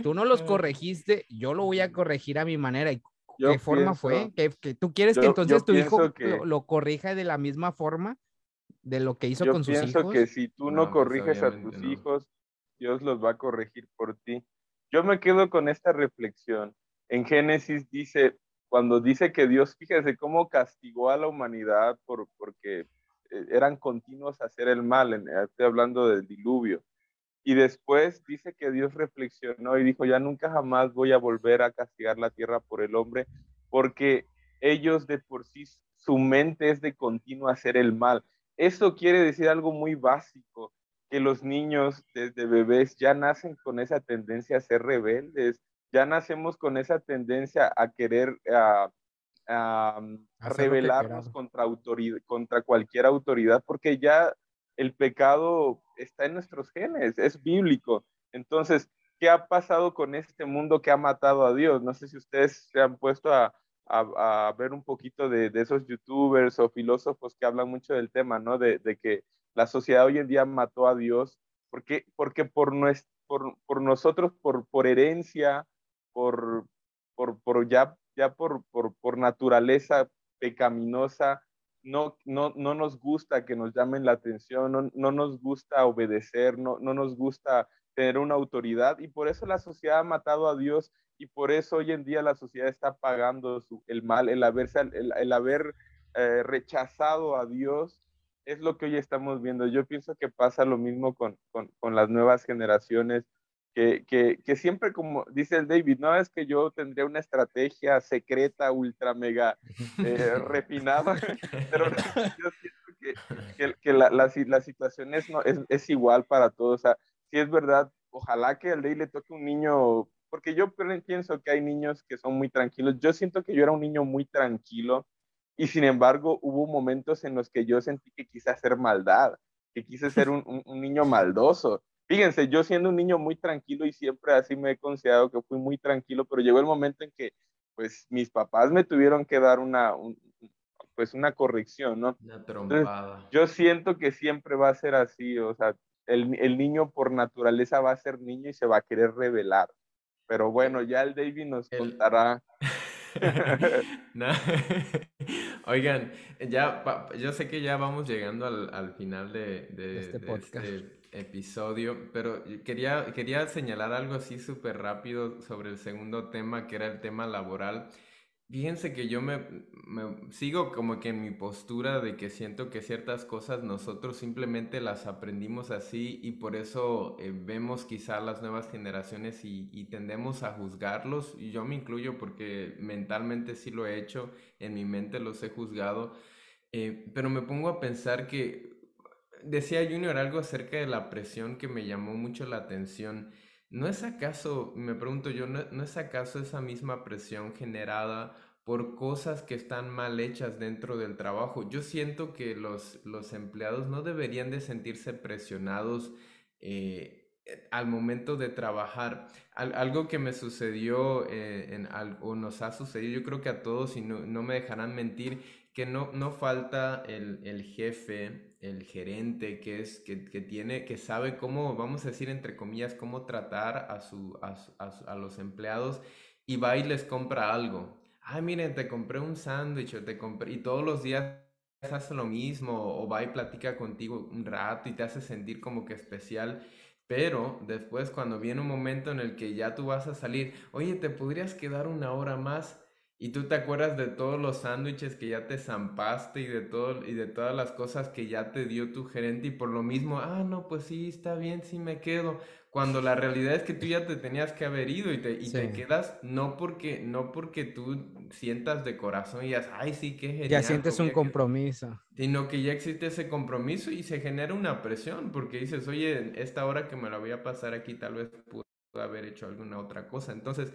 tú no los corregiste, yo lo voy a corregir a mi manera. ¿Y ¿Qué forma fue? ¿Que, tú quieres que entonces tu hijo lo, corrija de la misma forma de lo que hizo con sus hijos? Yo pienso que si tú no, pues, corriges a tus hijos, Dios los va a corregir por ti. Yo me quedo con esta reflexión. En Génesis dice, cuando dice que Dios, fíjese cómo castigó a la humanidad por, porque eh, eran continuos a hacer el mal, estoy hablando del diluvio. Y después dice que Dios reflexionó y dijo, ya nunca jamás voy a volver a castigar la tierra por el hombre, porque ellos de por sí, su mente es de continuo hacer el mal. Eso quiere decir algo muy básico, que los niños desde bebés ya nacen con esa tendencia a ser rebeldes, ya nacemos con esa tendencia a querer a, rebelarnos contra, autoridad, contra cualquier autoridad, porque ya el pecado está en nuestros genes, es bíblico. Entonces, ¿qué ha pasado con este mundo que ha matado a Dios? No sé si ustedes se han puesto a, ver un poquito de, esos youtubers o filósofos que hablan mucho del tema, ¿no? De, que la sociedad hoy en día mató a Dios, porque, porque por, por, por nosotros, por, por herencia, por, por, por ya ya por, por, por naturaleza pecaminosa, no, no, no, nos gusta que nos llamen la atención, no, no nos gusta obedecer, no, no, nos gusta tener una autoridad y por eso la sociedad ha matado a Dios y por eso hoy en día la sociedad está pagando su, el mal, el, haberse, el, el haber eh, rechazado a Dios es lo que hoy estamos viendo. Yo pienso que pasa lo mismo con, con, con las nuevas generaciones, que, que, que, siempre como dice el David, no es que yo tendría una estrategia secreta, ultra, mega eh, refinada, pero yo siento que, que la, la, la, situación es, no, es, es, igual para todos. O sea, si es verdad, ojalá que al David le toque un niño, porque yo pienso que hay niños que son muy tranquilos. Yo siento que yo era un niño muy tranquilo y sin embargo hubo momentos en los que yo sentí que quise hacer maldad, que quise ser un, un, un niño maldoso. Fíjense, yo siendo un niño muy tranquilo y siempre así me he considerado que fui muy tranquilo, pero llegó el momento en que pues mis papás me tuvieron que dar una, un, pues una corrección, ¿no? Una trompada. Entonces, yo siento que siempre va a ser así, o sea, el, el, niño por naturaleza va a ser niño y se va a querer revelar. Pero bueno, ya el David nos el... contará. no. Oigan, ya, yo sé que ya vamos llegando al, al final de, de, este de podcast. Este episodio, pero quería, quería señalar algo así súper rápido sobre el segundo tema, que era el tema laboral. Fíjense que yo me, sigo como que en mi postura de que siento que ciertas cosas nosotros simplemente las aprendimos así y por eso eh, vemos quizá las nuevas generaciones y, y, tendemos a juzgarlos y yo me incluyo porque mentalmente sí lo he hecho, en mi mente los he juzgado, eh, pero me pongo a pensar que decía Junior algo acerca de la presión que me llamó mucho la atención. ¿No es acaso, me pregunto yo, no, no, es acaso esa misma presión generada por cosas que están mal hechas dentro del trabajo? Yo siento que los, los empleados no deberían de sentirse presionados eh, al momento de trabajar. Al, algo que me sucedió eh, en, o nos ha sucedido, yo creo que a todos, y no, no me dejarán mentir, que no, no falta el, el jefe, el gerente, que, es, que, que, tiene, que sabe cómo, vamos a decir entre comillas, cómo tratar a, su, a, a, a los empleados y va y les compra algo. Ay, miren, te compré un sándwich, te compré, y todos los días hace lo mismo, o va y platica contigo un rato y te hace sentir como que especial. Pero después cuando viene un momento en el que ya tú vas a salir, oye, ¿te podrías quedar una hora más? Y tú te acuerdas de todos los sándwiches que ya te zampaste y de, todo, y de todas las cosas que ya te dio tu gerente y por lo mismo, ah, no, pues sí, está bien, sí me quedo. Cuando la realidad es que tú ya te tenías que haber ido y te, y sí. te quedas no porque, no porque tú sientas de corazón y digas, ay, sí, qué genial. Ya sientes un compromiso. Sino que ya existe ese compromiso y se genera una presión porque dices, oye, esta hora que me la voy a pasar aquí tal vez puedo haber hecho alguna otra cosa. Entonces,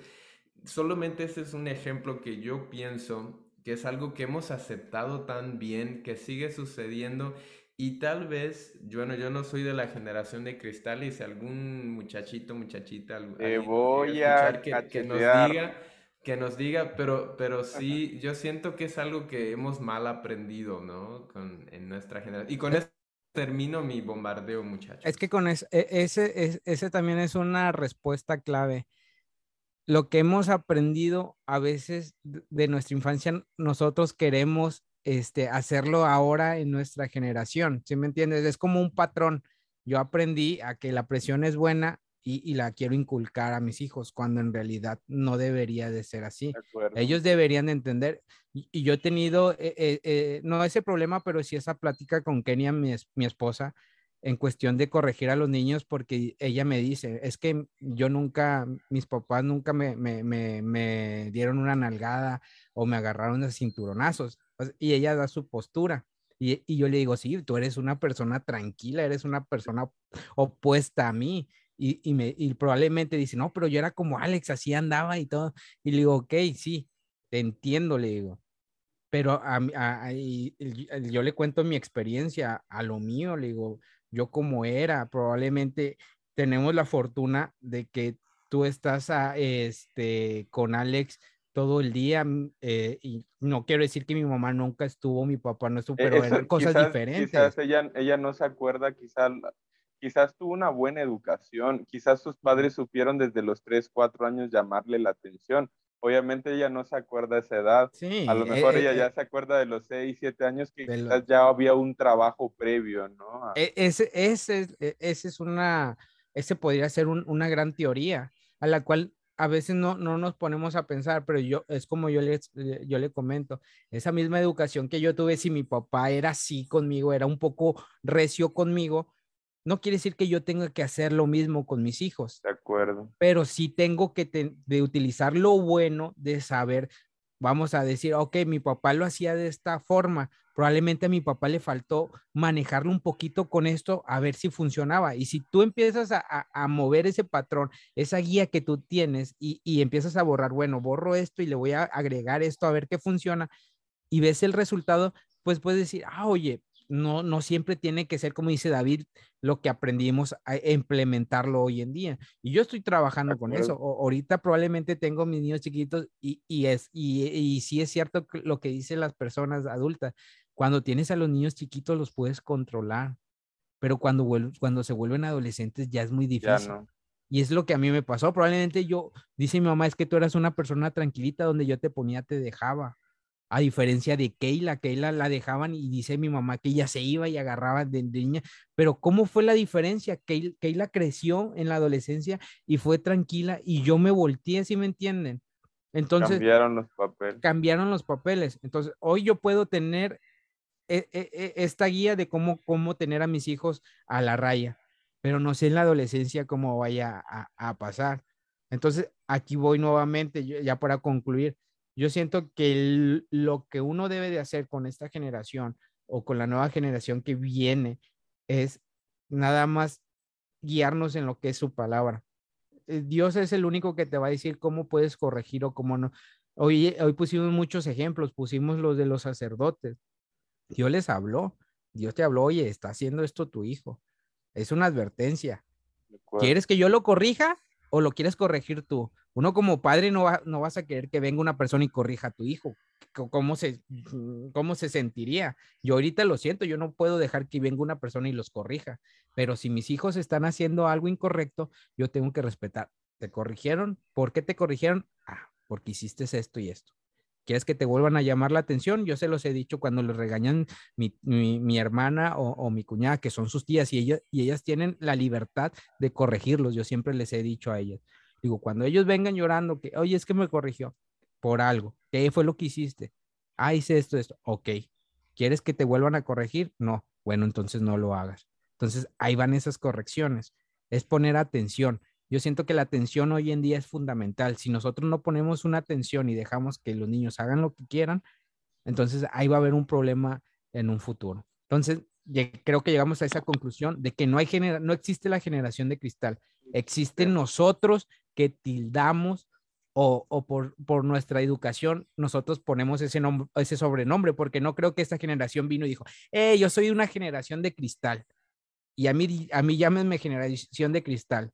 solamente ese es un ejemplo que yo pienso que es algo que hemos aceptado tan bien, que sigue sucediendo y tal vez, bueno, yo no soy de la generación de cristal y si algún muchachito, muchachita, Te voy a que, que, nos diga, que nos diga, pero, pero sí, yo siento que es algo que hemos mal aprendido, ¿no? Con, en nuestra generación. Y con esto termino mi bombardeo, muchachos. Es que con ese, ese, ese también es una respuesta clave lo que hemos aprendido a veces de nuestra infancia, nosotros queremos este, hacerlo ahora en nuestra generación, ¿sí me entiendes? Es como un patrón. Yo aprendí a que la presión es buena y, y la quiero inculcar a mis hijos, cuando en realidad no debería de ser así. De Ellos deberían de entender. Y, y yo he tenido, eh, eh, eh, no ese problema, pero sí esa plática con Kenia, mi, mi esposa, en cuestión de corregir a los niños porque ella me dice, es que yo nunca, mis papás nunca me, me, me, dieron una nalgada o me agarraron de cinturonazos. Y ella da su postura. Y, y, yo le digo, sí, tú eres una persona tranquila, eres una persona opuesta a mí. Y, y, me, y probablemente dice, no, pero yo era como Alex, así andaba y todo. Y le digo, ok, sí, te entiendo, le digo. Pero a, a, a yo le cuento mi experiencia a lo mío, le digo, yo como era, probablemente tenemos la fortuna de que tú estás a, este, con Alex todo el día eh, y no quiero decir que mi mamá nunca estuvo, mi papá no estuvo, pero Eso, eran cosas quizás, diferentes. Quizás ella, ella no se acuerda, quizás, quizás tuvo una buena educación, quizás sus padres supieron desde los 3, 4 años llamarle la atención, obviamente ella no se acuerda de esa edad. Sí, a lo eh, mejor eh, ella eh, ya se acuerda de los 6, 7 años que lo- quizás ya había un trabajo previo, ¿no? E- Ese, ese, es- e- ese es una, ese podría ser un- una gran teoría a la cual a veces no, no nos ponemos a pensar, pero yo, es como yo le, yo le comento, esa misma educación que yo tuve, si mi papá era así conmigo, era un poco recio conmigo, no quiere decir que yo tenga que hacer lo mismo con mis hijos de acuerdo. pero sí tengo que de utilizar lo bueno de saber, vamos a decir, ok, mi papá lo hacía de esta forma, probablemente a mi papá le faltó manejarlo un poquito con esto a ver si funcionaba. Y si tú empiezas a, a- a mover ese patrón, esa guía que tú tienes y, y empiezas a borrar, bueno, borro esto y le voy a agregar esto a ver qué funciona y ves el resultado, pues puedes decir, ah, oye, no, no siempre tiene que ser, como dice David, lo que aprendimos a implementarlo hoy en día. Y yo estoy trabajando con eso. O- ahorita probablemente tengo mis niños chiquitos y, y es, y, y sí es cierto lo que dicen las personas adultas. Cuando tienes a los niños chiquitos los puedes controlar, pero cuando, vuel- cuando se vuelven adolescentes ya es muy difícil. no. Y es lo que a mí me pasó. Probablemente yo, dice mi mamá, es que tú eras una persona tranquilita donde yo te ponía, te dejaba. A diferencia de Keila, Keila la dejaban y dice mi mamá que ella se iba y agarraba de, de niña. Pero ¿cómo fue la diferencia? Keil- Keila creció en la adolescencia y fue tranquila y yo me volteé, ¿sí me entienden? Entonces Cambiaron los papeles. cambiaron los papeles. Entonces, hoy yo puedo tener e- e- e- esta guía de cómo, cómo tener a mis hijos a la raya, pero no sé en la adolescencia cómo vaya a, a pasar. Entonces, aquí voy nuevamente, ya para concluir. Yo siento que el- lo que uno debe de hacer con esta generación o con la nueva generación que viene es nada más guiarnos en lo que es su palabra. Eh, Dios es el único que te va a decir cómo puedes corregir o cómo no. Hoy, hoy pusimos muchos ejemplos, pusimos los de los sacerdotes. Dios les habló, Dios te habló, oye, está haciendo esto tu hijo. Es una advertencia. ¿Quieres que yo lo corrija o lo quieres corregir tú? Uno como padre no, va- no vas a querer que venga una persona y corrija a tu hijo. ¿Cómo se, ¿Cómo se sentiría? Yo ahorita lo siento, yo no puedo dejar que venga una persona y los corrija, pero si mis hijos están haciendo algo incorrecto, yo tengo que respetar. ¿Te corrigieron? ¿Por qué te corrigieron? Ah, porque hiciste esto y esto. ¿Quieres que te vuelvan a llamar la atención? Yo se los he dicho cuando les regañan mi, mi- hermana o, o mi cuñada, que son sus tías, y ellas, y ellas tienen la libertad de corregirlos. Yo siempre les he dicho a ellas. Digo, cuando ellos vengan llorando, que, oye, es que me corrigió por algo. ¿Qué fue lo que hiciste? Ah, hice esto, esto. Ok. ¿Quieres que te vuelvan a corregir? No. Bueno, entonces no lo hagas. Entonces, ahí van esas correcciones. Es poner atención. Yo siento que la atención hoy en día es fundamental. Si nosotros no ponemos una atención y dejamos que los niños hagan lo que quieran, entonces ahí va a haber un problema en un futuro. Entonces, creo que llegamos a esa conclusión de que no, hay genera no existe la generación de cristal. Existen nosotros que tildamos o, o por, por, nuestra educación, nosotros ponemos ese, nombre, ese sobrenombre, porque no creo que esta generación vino y dijo, eh, yo soy una generación de cristal. Y a mí, a mí llámenme generación de cristal.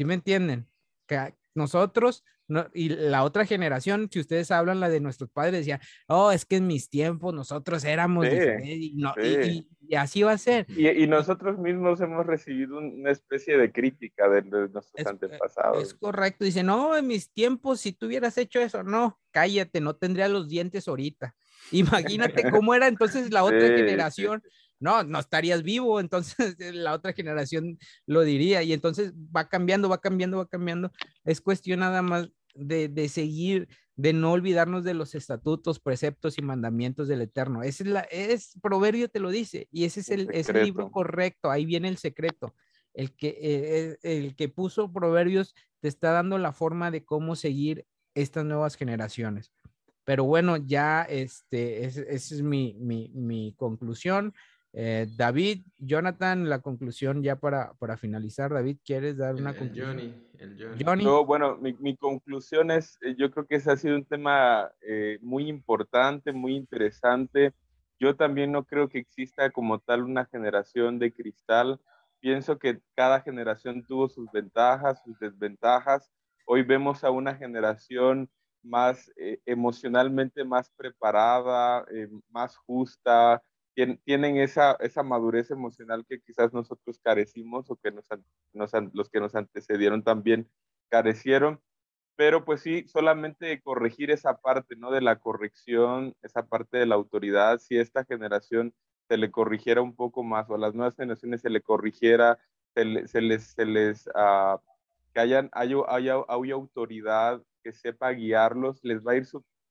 ¿Sí me entienden? Que nosotros no, y la otra generación, si ustedes hablan la de nuestros padres, decían, oh, es que en mis tiempos nosotros éramos Sí, y, no, sí. y, y, así va a ser. Y, y, nosotros mismos hemos recibido una especie de crítica de, de nuestros es, antepasados. Es correcto. Dicen, no, en mis tiempos, si tú hubieras hecho eso, no, cállate, no tendría los dientes ahorita. Imagínate cómo era entonces la otra Sí, generación. No, no estarías vivo, entonces la otra generación lo diría. Y entonces va cambiando, va cambiando, va cambiando. Es cuestión nada más de, de, seguir, de no olvidarnos de los estatutos, preceptos y mandamientos del Eterno. Ese es, la, es Proverbio te lo dice, y ese es el, el, es el libro correcto, ahí viene el secreto. El que, eh, el que puso Proverbios te está dando la forma de cómo seguir estas nuevas generaciones. Pero bueno, ya este, esa es, es mi, mi, mi conclusión. Eh, David, Jonathan, la conclusión ya para, para finalizar. David, ¿quieres dar una el, conclusión? Johnny, el Johnny. Johnny. No, bueno, mi, mi, conclusión es, eh, yo creo que ese ha sido un tema eh, muy importante, muy interesante. Yo también no creo que exista como tal una generación de cristal. Pienso que cada generación tuvo sus ventajas, sus desventajas. Hoy vemos a una generación más eh, emocionalmente más preparada, eh, más justa, tienen esa, esa madurez emocional que quizás nosotros carecimos o que nos, nos, los que nos antecedieron también carecieron. pero pues sí, solamente corregir esa parte, ¿no? De la corrección, esa parte de la autoridad, si esta generación se le corrigiera un poco más o a las nuevas generaciones se le corrigiera, se, les, se les, uh, que hayan, haya, haya, haya, autoridad que sepa guiarlos, les va a ir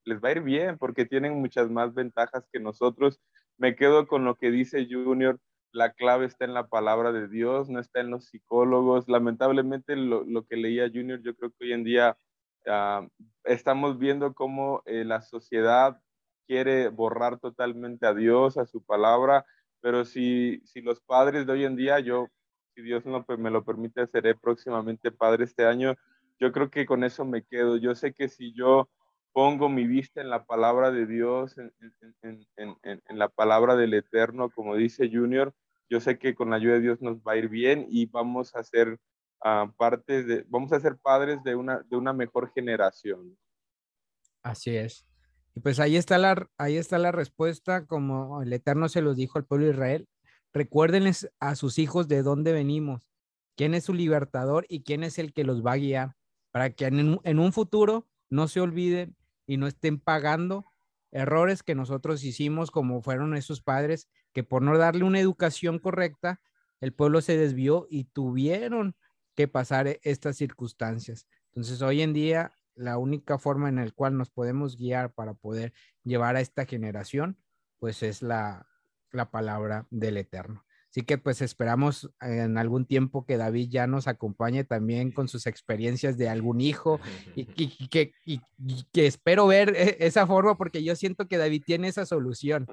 les va a ir bien porque tienen muchas más ventajas que nosotros. Me quedo con lo que dice Junior, la clave está en la palabra de Dios, no está en los psicólogos. Lamentablemente lo, lo que leía Junior, yo creo que hoy en día uh, estamos viendo cómo eh, la sociedad quiere borrar totalmente a Dios, a su palabra, pero si, si los padres de hoy en día, yo, si Dios no, pues me lo permite, seré próximamente padre este año, yo creo que con eso me quedo. Yo sé que si yo pongo mi vista en la palabra de Dios, en, la palabra del Eterno, como dice Junior, yo sé que con la ayuda de Dios nos va a ir bien y vamos a ser uh, parte de, vamos a ser padres de una, de una mejor generación. Así es. Y pues ahí está la, ahí está la respuesta, como el Eterno se los dijo al pueblo de Israel. Recuérdenles a sus hijos de dónde venimos, quién es su libertador y quién es el que los va a guiar, para que en un futuro no se olviden y no estén pagando errores que nosotros hicimos, como fueron esos padres, que por no darle una educación correcta, el pueblo se desvió y tuvieron que pasar e, estas circunstancias. Entonces, hoy en día la única forma en la cual nos podemos guiar para poder llevar a esta generación, pues es la, la palabra del Eterno. Así que pues esperamos en algún tiempo que David ya nos acompañe también con sus experiencias de algún hijo y, que, que, espero ver e, esa forma porque yo siento que David tiene esa solución.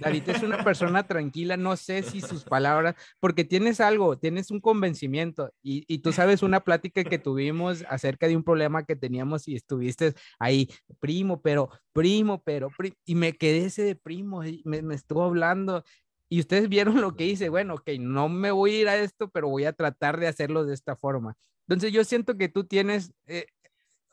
David es una persona tranquila, no sé si sus palabras, porque tienes algo, tienes un convencimiento y, y tú sabes una plática que tuvimos acerca de un problema que teníamos y estuviste ahí, primo, pero, primo, pero, y me quedé ese de primo, y me, me estuvo hablando y ustedes vieron lo que hice, bueno, ok, no me voy a ir a esto, pero voy a tratar de hacerlo de esta forma. Entonces yo siento que tú tienes... Eh,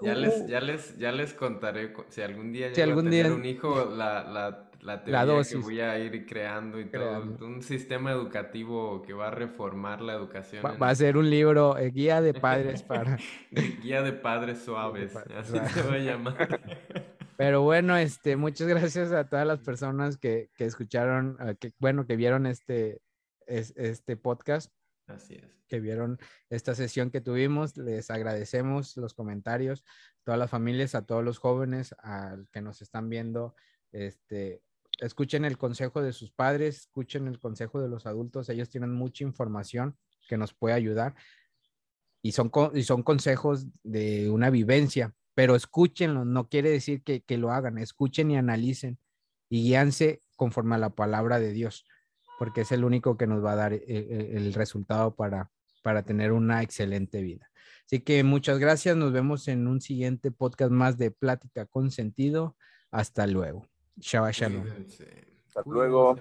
ya, les, ya, les, ya les contaré, si algún día si algún a tener día... un hijo, la, la, la teoría que voy a ir creando y todo. Un sistema educativo que va a reformar la educación. Va, en... va a ser un libro, eh, guía de padres para... guía de padres suaves, de padres, así se va a llamar. Pero bueno, este, muchas gracias a todas las personas que, que escucharon, que, bueno, que vieron este, es, este podcast. Así es. Que vieron esta sesión que tuvimos. Les agradecemos los comentarios, todas las familias, a todos los jóvenes, a que nos están viendo. Este, escuchen el consejo de sus padres, escuchen el consejo de los adultos. Ellos tienen mucha información que nos puede ayudar. Y son, y son consejos de una vivencia, pero escúchenlo, no quiere decir que, que lo hagan, escuchen y analicen y guíanse conforme a la palabra de Dios, porque es el único que nos va a dar el, eh, eh, el resultado para, para tener una excelente vida. Así que muchas gracias, nos vemos en un siguiente podcast más de Plática con Sentido. Hasta luego. Shabbat Shalom. Hasta luego.